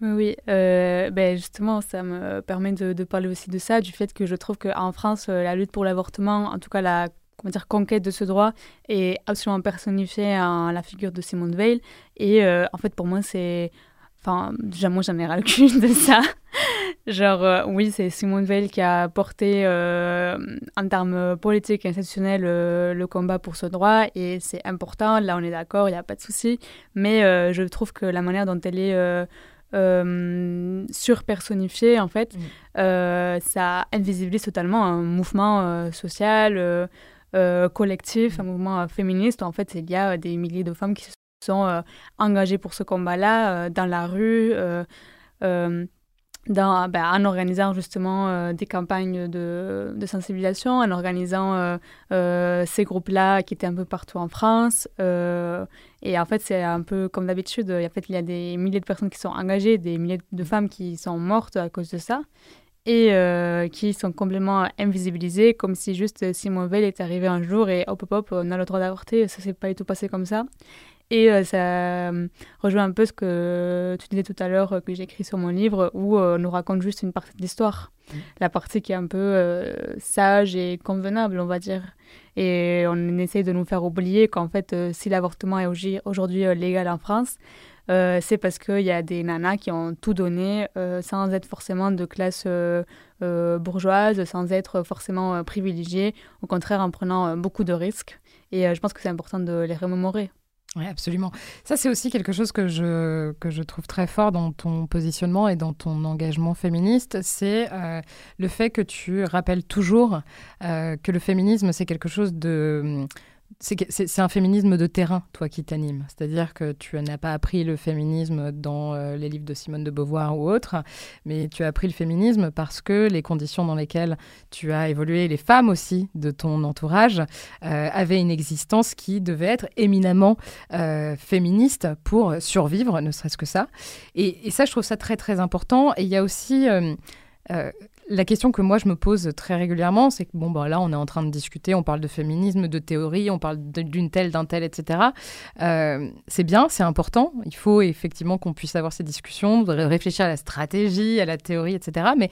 Oui, euh, ben justement, ça me permet de, parler aussi de ça, du fait que je trouve qu'en France, euh, la lutte pour l'avortement, en tout cas la conquête de ce droit, est absolument personnifiée en la figure de Simone Veil. Et euh, en fait, pour moi, c'est Enfin, déjà, moi, j'en ai ras le cul de ça. Genre, euh, oui, c'est Simone Veil qui a porté, euh, en termes politiques et institutionnels, euh, le combat pour ce droit. Et c'est important. Là, on est d'accord, il n'y a pas de souci. Mais je trouve que la manière dont elle est surpersonnifiée, en fait, mm. ça invisibilise totalement un mouvement social. collectif, un mm. mouvement féministe. En fait, il y a des milliers de femmes qui se sont euh, engagés pour ce combat-là euh, dans la rue. Euh, ben, en organisant justement des campagnes de, sensibilisation, en organisant ces groupes-là qui étaient un peu partout en France. et en fait, c'est un peu comme d'habitude, en fait, il y a des milliers de personnes qui sont engagées, des milliers de femmes qui sont mortes à cause de ça. et qui sont complètement invisibilisées, comme si juste Simone Veil était arrivé un jour et hop hop hop, on a le droit d'avorter. Ça s'est pas du tout passé comme ça. Et euh, ça euh, rejoint un peu ce que tu disais tout à l'heure, euh, que j'ai écrit sur mon livre, où on nous raconte juste une partie de l'histoire. Mm. La partie qui est un peu sage et convenable, on va dire. Et on essaye de nous faire oublier qu'en fait, si l'avortement est aujourd'hui légal en France, c'est parce qu'il y a des nanas qui ont tout donné sans être forcément de classe bourgeoise, sans être forcément privilégiées, au contraire en prenant beaucoup de risques. Et je pense que c'est important de les remémorer. Oui, absolument. Ça, c'est aussi quelque chose que je, que je trouve très fort dans ton positionnement et dans ton engagement féministe, c'est euh, le fait que tu rappelles toujours euh, que le féminisme, c'est quelque chose de c'est un féminisme de terrain, toi, qui t'anime. C'est-à-dire que tu n'as pas appris le féminisme dans euh, les livres de Simone de Beauvoir ou autres, mais tu as appris le féminisme parce que les conditions dans lesquelles tu as évolué, les femmes aussi de ton entourage, euh, avaient une existence qui devait être éminemment euh, féministe pour survivre, ne serait-ce que ça. Et, et, ça, je trouve ça très, très important. Et il y a aussi la question que moi je me pose très régulièrement, c'est que bon, bah, là on est en train de discuter, on parle de féminisme, de théorie, on parle d'une telle, d'un tel, etc. Euh, c'est bien, c'est important. Il faut effectivement qu'on puisse avoir ces discussions, réfléchir à la stratégie, à la théorie, etc. Mais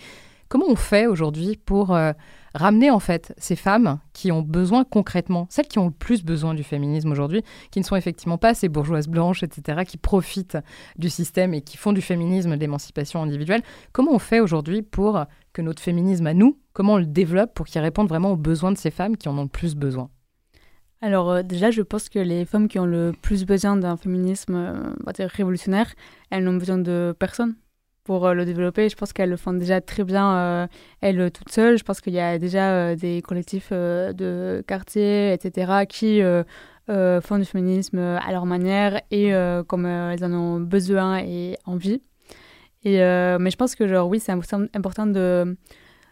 comment on fait aujourd'hui pour euh, ramener en fait ces femmes qui ont besoin concrètement, celles qui ont le plus besoin du féminisme aujourd'hui, qui ne sont effectivement pas ces bourgeoises blanches, etc., qui profitent du système et qui font du féminisme l'émancipation individuelle. Comment on fait aujourd'hui pour que notre féminisme à nous, comment on le développe pour qu'il réponde vraiment aux besoins de ces femmes qui en ont le plus besoin? Alors euh, déjà, je pense que les femmes qui ont le plus besoin d'un féminisme euh, révolutionnaire, elles n'ont besoin de personne pour euh, le développer. Je pense qu'elles le font déjà très bien, euh, elles, toutes seules. Je pense qu'il y a déjà euh, des collectifs de quartier, etc., qui font du féminisme à leur manière et comme elles en ont besoin et envie. Et, mais je pense que, genre, oui, c'est important de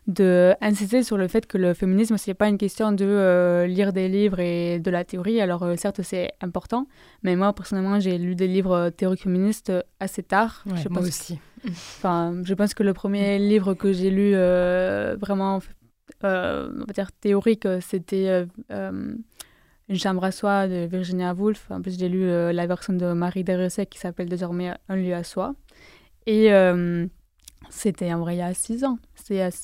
de insister sur le fait que le féminisme, ce n'est pas une question de euh, lire des livres et de la théorie. Alors, euh, certes, c'est important, mais moi, personnellement, j'ai lu des livres théoriques féministes assez tard. je moi aussi. Enfin, je pense que le premier livre que j'ai lu euh, vraiment, on va dire, théorique, c'était Une chambre à soi de Virginia Woolf. En plus, j'ai lu la version de Marie Deressec qui s'appelle désormais Un lieu à soi. Et c'était en vrai il y a six ans.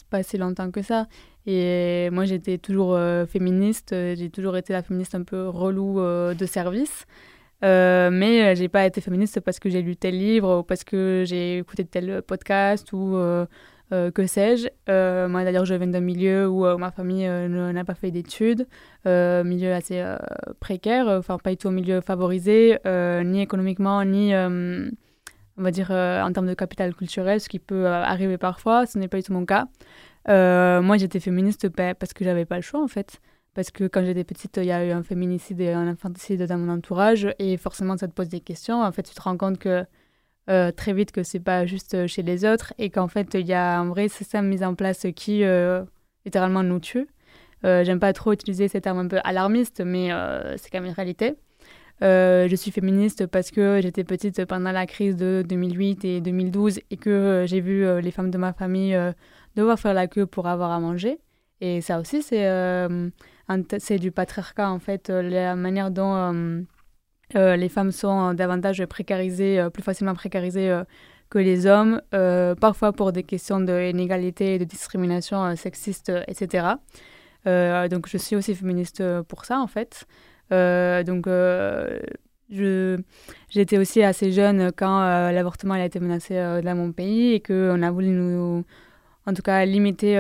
Pas si longtemps que ça. Et moi, j'étais toujours euh, féministe. J'ai toujours été la féministe un peu relou euh, de service. Euh, mais j'ai pas été féministe parce que j'ai lu tel livre ou parce que j'ai écouté tel podcast ou que sais-je. moi, d'ailleurs, je viens d'un milieu où ma famille n'a pas fait d'études, milieu assez précaire, enfin, pas du tout un milieu favorisé, ni économiquement, ni on va dire, euh, en termes de capital culturel, ce qui peut euh, arriver parfois. Ce n'est pas du tout mon cas. Euh, moi, j'étais féministe parce que j'avais pas le choix, en fait. Parce que quand j'étais petite, il y a eu un féminicide et un infanticide dans mon entourage. Et forcément, ça te pose des questions. En fait, tu te rends compte que très vite que c'est pas juste chez les autres et qu'en fait, il y a un vrai système mis en place qui littéralement nous tue. J'aime pas trop utiliser ces termes un peu alarmistes, mais c'est quand même une réalité. Euh, je suis féministe parce que j'étais petite pendant la crise de 2008 et 2012 et que euh, j'ai vu euh, les femmes de ma famille devoir faire la queue pour avoir à manger. Et ça aussi, c'est c'est du patriarcat, en fait, la manière dont les femmes sont davantage précarisées, plus facilement précarisées que les hommes, parfois pour des questions d'inégalité, de discrimination sexiste, etc. donc je suis aussi féministe pour ça, en fait. Euh, donc, euh, j'étais aussi assez jeune quand euh, l'avortement a été menacé dans mon pays et qu'on a voulu nous, en tout cas, limiter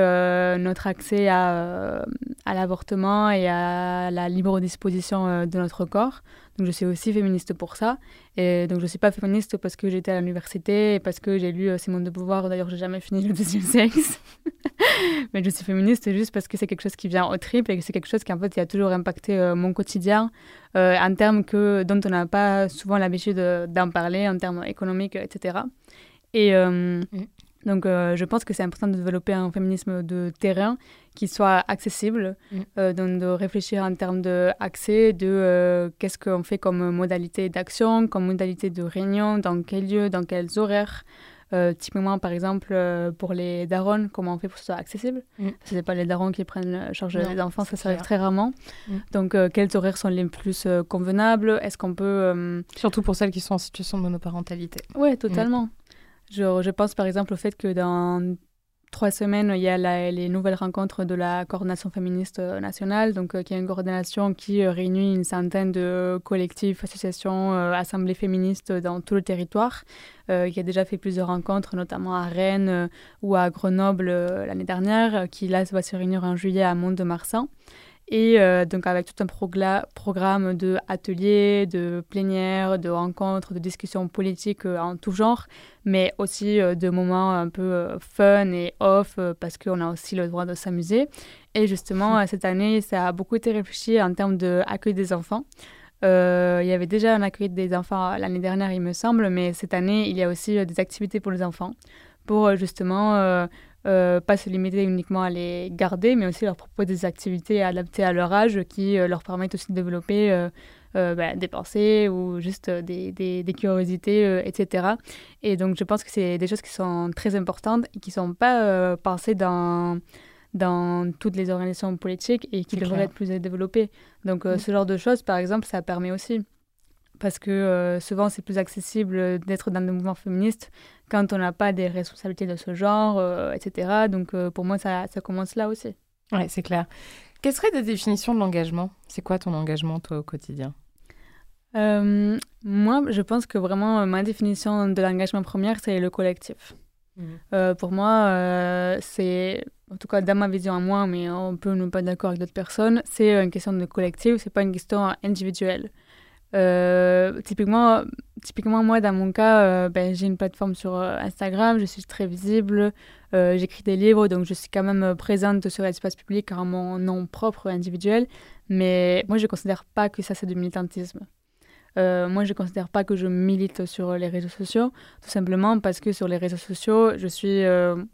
notre accès à, à l'avortement et à la libre disposition de notre corps. Je suis aussi féministe pour ça. Et donc je ne suis pas féministe parce que j'étais à l'université et parce que j'ai lu euh, Simone de Beauvoir. D'ailleurs, j'ai jamais fini le deuxième sexe. Mais je suis féministe juste parce que c'est quelque chose qui vient au triple et que c'est quelque chose qui en fait a toujours impacté euh, mon quotidien euh, en termes que, dont on n'a pas souvent l'habitude d'en parler, en termes économiques, etc. Et. Donc, euh, je pense que c'est important de développer un féminisme de terrain qui soit accessible, mm. euh, donc de réfléchir en termes d'accès, de, de euh, qu'est-ce qu'on fait comme modalité d'action, comme modalité de réunion, dans quel lieu, dans quels horaires, typiquement, par exemple, pour les darons, comment on fait pour que ce soit accessible mm. Ce n'est pas les darons qui prennent charge des enfants, ça s'arrive très rarement. Mm. Donc, quels horaires sont les plus convenables? Est-ce qu'on peut... Surtout pour celles qui sont en situation de monoparentalité. Oui, totalement. Je, je, pense par exemple au fait que dans trois semaines, il y a les nouvelles rencontres de la coordination féministe euh, nationale, donc euh, qui est une coordination qui euh, réunit une centaine de collectifs, associations, assemblées féministes dans tout le territoire, qui a déjà fait plusieurs rencontres, notamment à Rennes ou à Grenoble l'année dernière, qui là va se réunir en juillet à Mont-de-Marsan. Et euh, donc avec tout un programme de ateliers, de plénières, de rencontres, de discussions politiques euh, en tout genre, mais aussi euh, de moments un peu fun et off parce qu'on a aussi le droit de s'amuser. Et justement, cette année, ça a beaucoup été réfléchi en termes d'accueil des enfants. il y avait déjà un accueil des enfants l'année dernière, il me semble, mais cette année, il y a aussi des activités pour les enfants pour justement euh, pas se limiter uniquement à les garder, mais aussi leur proposer des activités adaptées à leur âge qui euh, leur permettent aussi de développer euh, bah, des pensées ou juste des, des, des curiosités, etc. Et donc je pense que c'est des choses qui sont très importantes et qui ne sont pas pensées dans dans toutes les organisations politiques et qui devraient être plus développées. Donc mm. ce genre de choses, par exemple, ça permet aussi parce que souvent c'est plus accessible d'être dans des mouvements féministes quand on n'a pas des responsabilités de ce genre, euh, etc. Donc euh, pour moi, ça, ça, commence là aussi. Oui, c'est clair. Quelle serait ta définition de l'engagement? C'est quoi ton engagement, toi, au quotidien? Euh, Moi, je pense que vraiment, ma définition de l'engagement première, c'est le collectif. Mmh. pour moi, c'est, en tout cas dans ma vision à moi, mais on peut ne pas d'accord avec d'autres personnes, c'est une question de collectif, c'est pas une question individuelle. Euh, typiquement, typiquement, moi, dans mon cas, euh, ben, j'ai une plateforme sur euh, Instagram, je suis très visible, j'écris des livres, donc je suis quand même présente sur l'espace public en mon nom propre individuel. Mais moi, je ne considère pas que ça, c'est du militantisme. moi, je ne considère pas que je milite sur les réseaux sociaux, tout simplement parce que sur les réseaux sociaux, je suis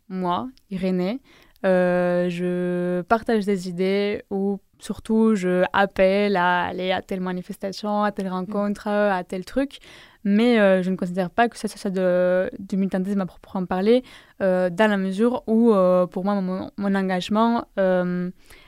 moi, Irénée. je partage des idées ou Surtout, je appelle à aller à telle manifestation, à telle rencontre, à tel truc. Mais euh, je ne considère pas que ça soit de, du militantisme à proprement parler, euh, dans la mesure où, euh, pour moi, mon, mon engagement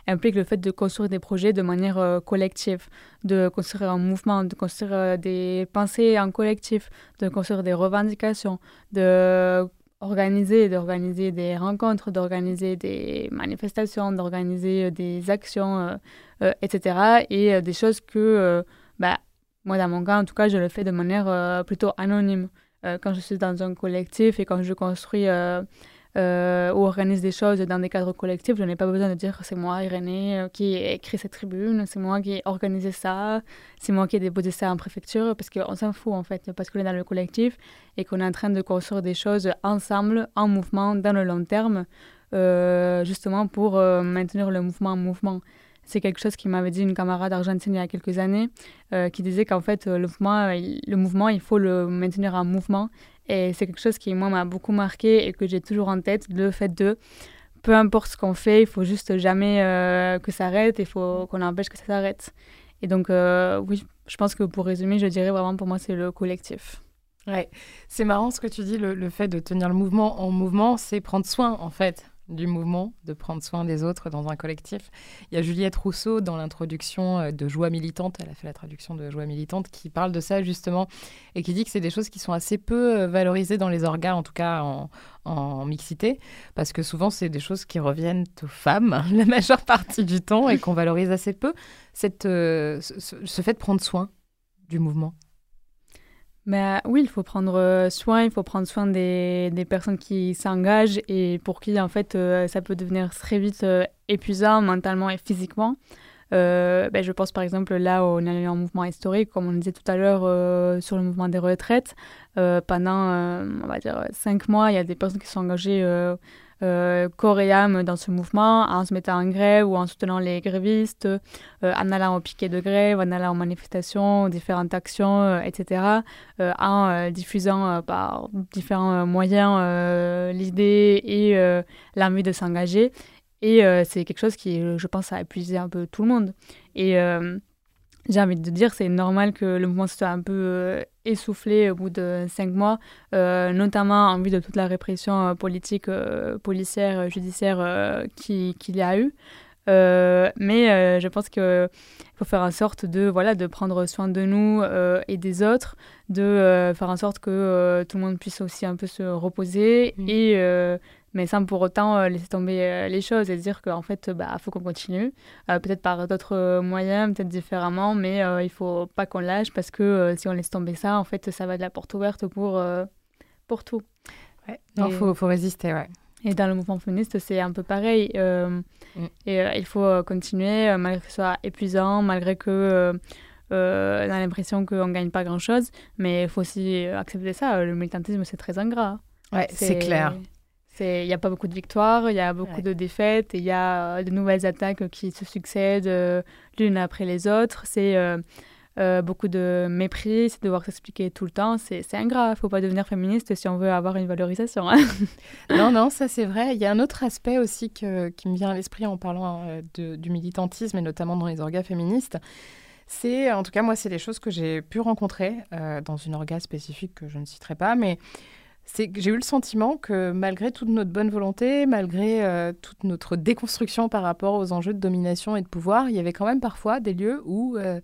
implique le fait de construire des projets de manière collective, de construire un mouvement, de construire des pensées en collectif, de construire des revendications, de organiser, d'organiser des rencontres, d'organiser des manifestations, d'organiser euh, des actions, euh, euh, etc. Et des choses que, bah, moi, dans mon cas, en tout cas, je le fais de manière plutôt anonyme. quand je suis dans un collectif et quand je construis euh, ou organise des choses dans des cadres collectifs, je n'ai pas besoin de dire c'est moi, Irénée, euh, qui ai écrit cette tribune, c'est moi qui ai organisé ça, c'est moi qui ai déposé ça en préfecture, parce qu'on s'en fout en fait, parce qu'on est dans le collectif et qu'on est en train de construire des choses ensemble, en mouvement, dans le long terme, euh, justement pour maintenir le mouvement en mouvement. C'est quelque chose qui m'avait dit une camarade argentine il y a quelques années, qui disait qu'en fait, le mouvement, il faut le maintenir en mouvement et c'est quelque chose qui, moi, m'a beaucoup marqué et que j'ai toujours en tête, le fait de, peu importe ce qu'on fait, il faut juste jamais euh, que ça arrête, il faut qu'on empêche que ça s'arrête. Et donc, euh, oui, je pense que pour résumer, je dirais vraiment pour moi, c'est le collectif. Ouais, c'est marrant ce que tu dis, le, le, fait de tenir le mouvement en mouvement, c'est prendre soin en fait du mouvement, de prendre soin des autres dans un collectif. Il y a Juliette Rousseau dans l'introduction euh, de Joie militante, elle a fait la traduction de Joie militante, qui parle de ça justement et qui dit que c'est des choses qui sont assez peu euh, valorisées dans les organes, en tout cas en, mixité, parce que souvent c'est des choses qui reviennent aux femmes la majeure partie du temps et qu'on valorise assez peu. Cette, euh, ce fait de prendre soin du mouvement. Mais oui, il faut prendre euh, soin, il faut prendre soin des, des personnes qui s'engagent et pour qui, en fait, euh, ça peut devenir très vite épuisant mentalement et physiquement. Ben, je pense par exemple là on est en mouvement historique, comme on disait tout à l'heure sur le mouvement des retraites. pendant, on va dire, cinq mois, il y a des personnes qui sont engagées euh, corps et âme dans ce mouvement, en se mettant en grève ou en soutenant les grévistes, euh, en allant au piquet de grève, en allant aux manifestations, différentes actions, euh, etc., euh, en diffusant par différents moyens l'idée et l'envie de s'engager. Et c'est quelque chose qui, je pense, a épuisé un peu tout le monde. J'ai envie de dire, c'est normal que le mouvement soit un peu euh, essoufflé au bout de cinq mois, euh, notamment en vue de toute la répression euh, politique, policière, judiciaire qu'il qui y a eu. mais je pense qu'il faut faire en sorte de, voilà, de prendre soin de nous et des autres, de faire en sorte que tout le monde puisse aussi un peu se reposer mmh. et mais sans pour autant euh, laisser tomber euh, les choses et dire qu'en fait, bah, faut qu'on continue, euh, peut-être par d'autres moyens, peut-être différemment, mais il faut pas qu'on lâche parce que si on laisse tomber ça, en fait, ça va de la porte ouverte pour, pour tout. Ouais. Non, faut, faut, résister, ouais. Et dans le mouvement féministe, c'est un peu pareil. Mm. Et il faut continuer, malgré que ce soit épuisant, malgré que on a l'impression qu'on ne gagne pas grand-chose. Mais il faut aussi accepter ça. Le militantisme, c'est très ingrat. Ouais, c'est clair. Il n'y a pas beaucoup de victoires, il y a beaucoup de défaites, il y a euh, de nouvelles attaques qui se succèdent euh, l'une après les autres. C'est euh, beaucoup de mépris, c'est devoir s'expliquer tout le temps. C'est ingrat, il ne faut pas devenir féministe si on veut avoir une valorisation. Hein. non, non, ça c'est vrai. Il y a un autre aspect aussi qui me vient à l'esprit en parlant du militantisme et notamment dans les orgas féministes. C'est, en tout cas, moi, c'est des choses que j'ai pu rencontrer dans une orga spécifique que je ne citerai pas, mais c'est que j'ai eu le sentiment que malgré toute notre bonne volonté, malgré euh, toute notre déconstruction par rapport aux enjeux de domination et de pouvoir, il y avait quand même parfois des lieux où, euh,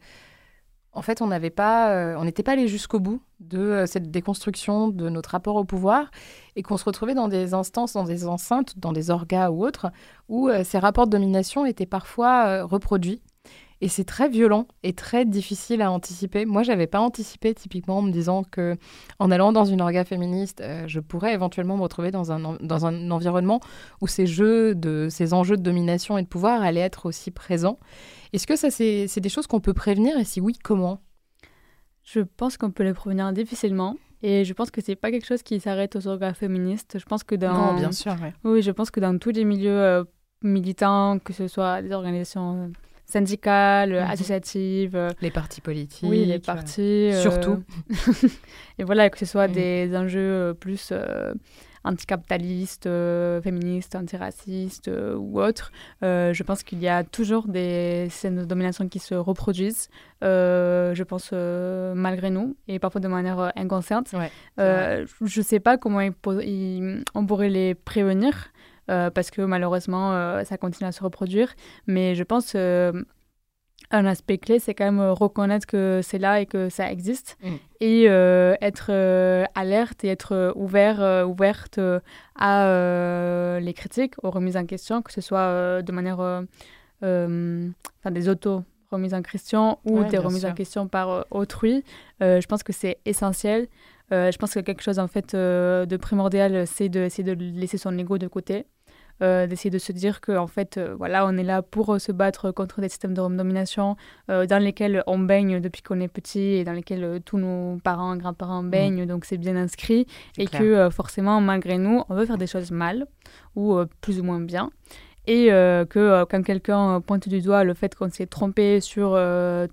en fait, on euh, on n'était pas allé jusqu'au bout de cette déconstruction de notre rapport au pouvoir et qu'on se retrouvait dans des instances, dans des enceintes, dans des orgas ou autres, où ces rapports de domination étaient parfois reproduits et c'est très violent et très difficile à anticiper. Moi, j'avais pas anticipé typiquement en me disant que en allant dans une orga féministe, euh, je pourrais éventuellement me retrouver dans un, dans un environnement où ces jeux de ces enjeux de domination et de pouvoir allaient être aussi présents. Est-ce que ça c'est des choses qu'on peut prévenir et si oui, comment? Je pense qu'on peut les prévenir difficilement. Et je pense que c'est pas quelque chose qui s'arrête aux orgas féministes. Je pense que dans non, bien sûr, oui, je pense que dans tous les milieux euh, militants, que ce soit des organisations syndicales, mhm. associatives. Euh, les partis politiques. Oui, les partis. Euh, surtout. et voilà, que ce soit des enjeux plus euh, anticapitalistes, féministes, antiracistes ou autres. je pense qu'il y a toujours des scènes de domination qui se reproduisent, je pense, malgré nous, et parfois de manière inconsciente. je ne sais pas comment on pourrait les prévenir. Euh, parce que malheureusement, euh, ça continue à se reproduire. Mais je pense euh, un aspect clé, c'est quand même reconnaître que c'est là et que ça existe mm. et être alerte et être ouvert, ouverte à les critiques, aux remises en question, que ce soit de manière, enfin des autos remises en question ou des remises en question par autrui. je pense que c'est essentiel. je pense que quelque chose en fait de primordial, c'est d'essayer de laisser son ego de côté euh, d'essayer de se dire que en fait, euh, voilà, on est là pour euh, se battre contre des systèmes de domination dans lesquels on baigne depuis qu'on est petit et dans lesquels tous nos parents, grands-parents baignent, donc c'est bien inscrit, et que forcément, malgré nous, on veut faire des choses mal ou plus ou moins bien. Et que quand quelqu'un pointe du doigt le fait qu'on s'est trompé sur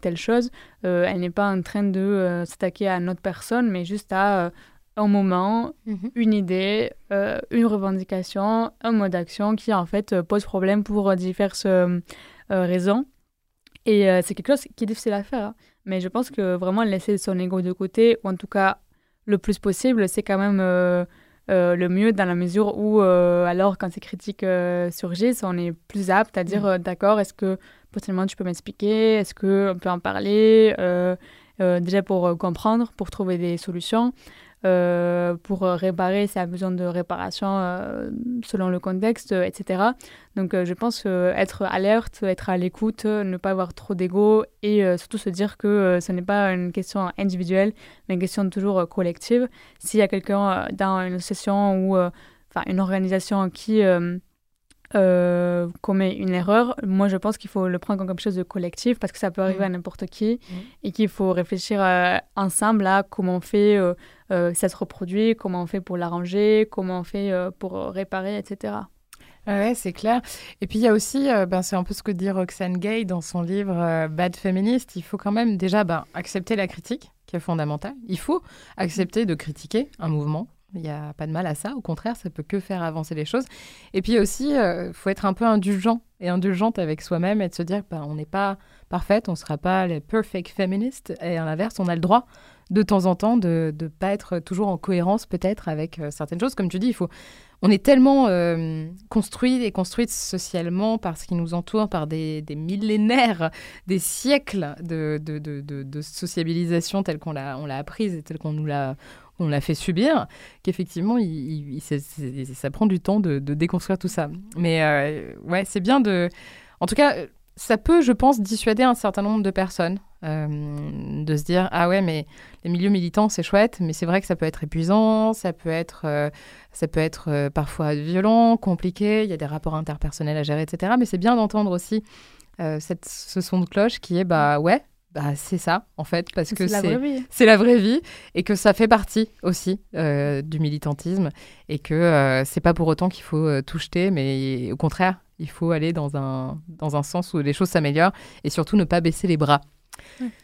telle chose, elle n'est pas en train de s'attaquer à notre personne, mais juste à un moment, mhm. une idée, euh, une revendication, un mode d'action qui en fait euh, pose problème pour diverses euh, raisons. Et c'est quelque chose qui est difficile à faire. Hein. Mais je pense que vraiment laisser son ego de côté, ou en tout cas le plus possible, c'est quand même le mieux dans la mesure où, alors quand ces critiques surgissent, on est plus apte à dire mhm. d'accord, est-ce que potentiellement tu peux m'expliquer, est-ce qu'on peut en parler? Déjà pour comprendre, pour trouver des solutions. Euh, pour réparer s'il y a besoin de réparation euh, selon le contexte, etc. Donc je pense être alerte, être à l'écoute, ne pas avoir trop d'ego et surtout se dire que ce n'est pas une question individuelle, mais une question toujours collective. S'il y a quelqu'un dans une session ou enfin une organisation qui euh, commet une erreur, moi je pense qu'il faut le prendre comme quelque chose de collectif parce que ça peut arriver à mm. n'importe qui mm. et qu'il faut réfléchir euh, ensemble à comment on fait, euh, euh, ça se reproduit, comment on fait pour l'arranger, comment on fait pour réparer, etc. Ouais, c'est clair. Et puis il y a aussi, ben, c'est un peu ce que dit Roxane Gay dans son livre Bad Feminist, il faut quand même déjà ben, accepter la critique, qui est fondamentale. Il faut accepter de critiquer un mouvement, il n'y a pas de mal à ça. Au contraire, ça peut que faire avancer les choses. Et puis aussi, il euh, faut être un peu indulgent et indulgente avec soi-même et de se dire bah, on n'est pas parfaite, on ne sera pas les perfect feminists. Et à l'inverse, on a le droit de temps en temps de ne pas être toujours en cohérence peut-être avec euh, certaines choses. Comme tu dis, il faut on est tellement euh, construit et construite socialement par ce qui nous entoure, par des, millénaires, des siècles de, de, sociabilisation telle qu'on l'a, l'a apprise et telle qu'on nous l'a, on l'a fait subir, qu'effectivement, ça prend du temps de, déconstruire tout ça. Mais euh, ouais, c'est bien de... En tout cas, ça peut, je pense, dissuader un certain nombre de personnes euh, de se dire ah ouais mais les milieux militants c'est chouette mais c'est vrai que ça peut être épuisant ça peut être euh, ça peut être parfois violent compliqué il y a des rapports interpersonnels à gérer etc mais c'est bien d'entendre aussi cette, ce son de cloche qui est bah ouais bah, c'est ça, en fait, parce que c'est la, vraie vie et que ça fait partie aussi du militantisme et que c'est pas pour autant qu'il faut tout jeter, mais au contraire, il faut aller dans un, dans un sens où les choses s'améliorent et surtout ne pas baisser les bras.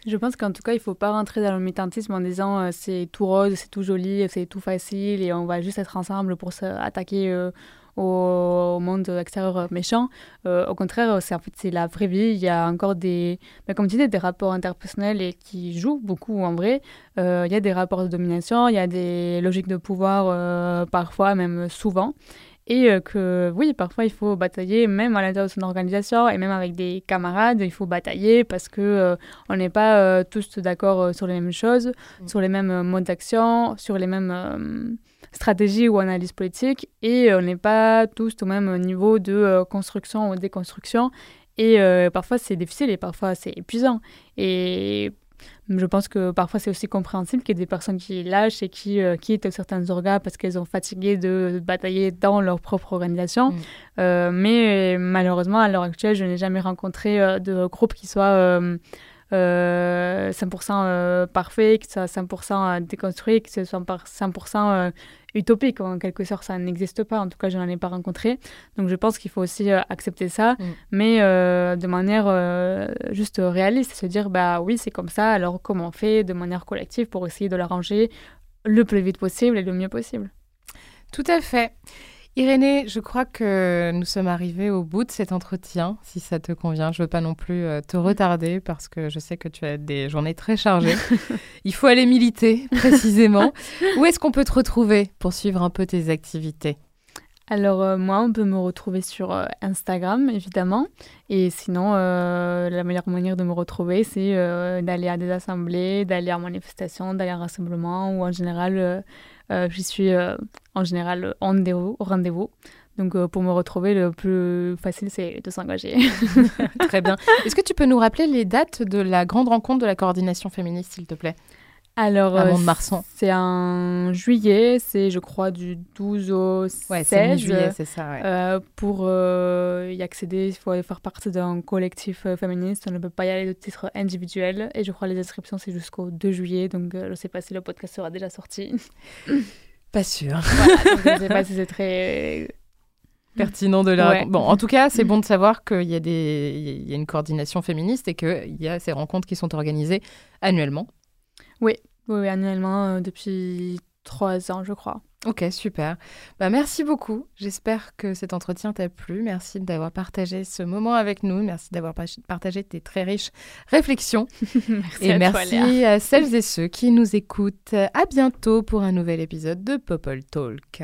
Je pense qu'en tout cas, il ne faut pas rentrer dans le militantisme en disant euh, c'est tout rose, c'est tout joli, c'est tout facile et on va juste être ensemble pour s'attaquer euh, au, monde extérieur méchant. Euh, au contraire, c'est en fait c'est la vraie vie. Il y a encore des, ben, comme tu dis, des rapports interpersonnels et qui jouent beaucoup en vrai. il y a des rapports de domination, il y a des logiques de pouvoir parfois, même souvent et euh, que oui, parfois il faut batailler même à l'intérieur de son organisation et même avec des camarades, il faut batailler parce que euh, on n'est pas euh, tous d'accord sur les mêmes choses, mm. sur les mêmes modes d'action, sur les mêmes stratégies ou analyses politiques et on n'est pas tous au même niveau de construction ou déconstruction et parfois c'est difficile et parfois c'est épuisant et je pense que parfois c'est aussi compréhensible qu'il y ait des personnes qui lâchent et qui euh, quittent certains organes parce qu'elles ont fatigué de batailler dans leur propre organisation. Mm. Euh, mais malheureusement, à l'heure actuelle, je n'ai jamais rencontré euh, de groupe qui soit 100% parfait, qui soit 100% déconstruit, qui soit 100% utopique en quelque sorte, ça n'existe pas, en tout cas je n'en ai pas rencontré. Donc je pense qu'il faut aussi euh, accepter ça, mm. mais euh, de manière euh, juste réaliste, se dire bah oui c'est comme ça, alors comment on fait de manière collective pour essayer de l'arranger le plus vite possible et le mieux possible. Tout à fait. Irénée, je crois que nous sommes arrivés au bout de cet entretien, si ça te convient. Je ne veux pas non plus euh, te retarder parce que je sais que tu as des journées très chargées. Il faut aller militer, précisément. Où est-ce qu'on peut te retrouver pour suivre un peu tes activités? Alors euh, moi, on peut me retrouver sur euh, Instagram, évidemment. Et sinon, la meilleure manière de me retrouver, c'est d'aller à des assemblées, d'aller à manifestations, d'aller à un rassemblement ou en général je suis euh, en général au rendez-vous. Donc euh, pour me retrouver, le plus facile, c'est de s'engager. Très bien. Est-ce que tu peux nous rappeler les dates de la grande rencontre de la coordination féministe, s'il te plaît? Alors, c'est en juillet, c'est je crois du 12 au 16 juillet, c'est ça. pour y accéder, il faut faire partie d'un collectif féministe. On ne peut pas y aller de titre individuel. Et je crois que les inscriptions, c'est jusqu'au 2 juillet. Donc, je ne sais pas si le podcast sera déjà sorti. Pas sûr. je ne sais pas si c'est très pertinent de la. Bon, en tout cas, c'est bon de savoir qu'il y a des, il y a une coordination féministe et qu'il y a ces rencontres qui sont organisées annuellement. Oui, oui, annuellement euh, depuis trois ans, je crois. Ok, super. Bah, merci beaucoup. J'espère que cet entretien t'a plu. Merci d'avoir partagé ce moment avec nous. Merci d'avoir partagé tes très riches réflexions. merci et à merci à celles et ceux qui nous écoutent. À bientôt pour un nouvel épisode de Popol Talk.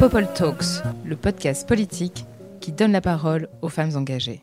Popol Talks, le podcast politique qui donne la parole aux femmes engagées.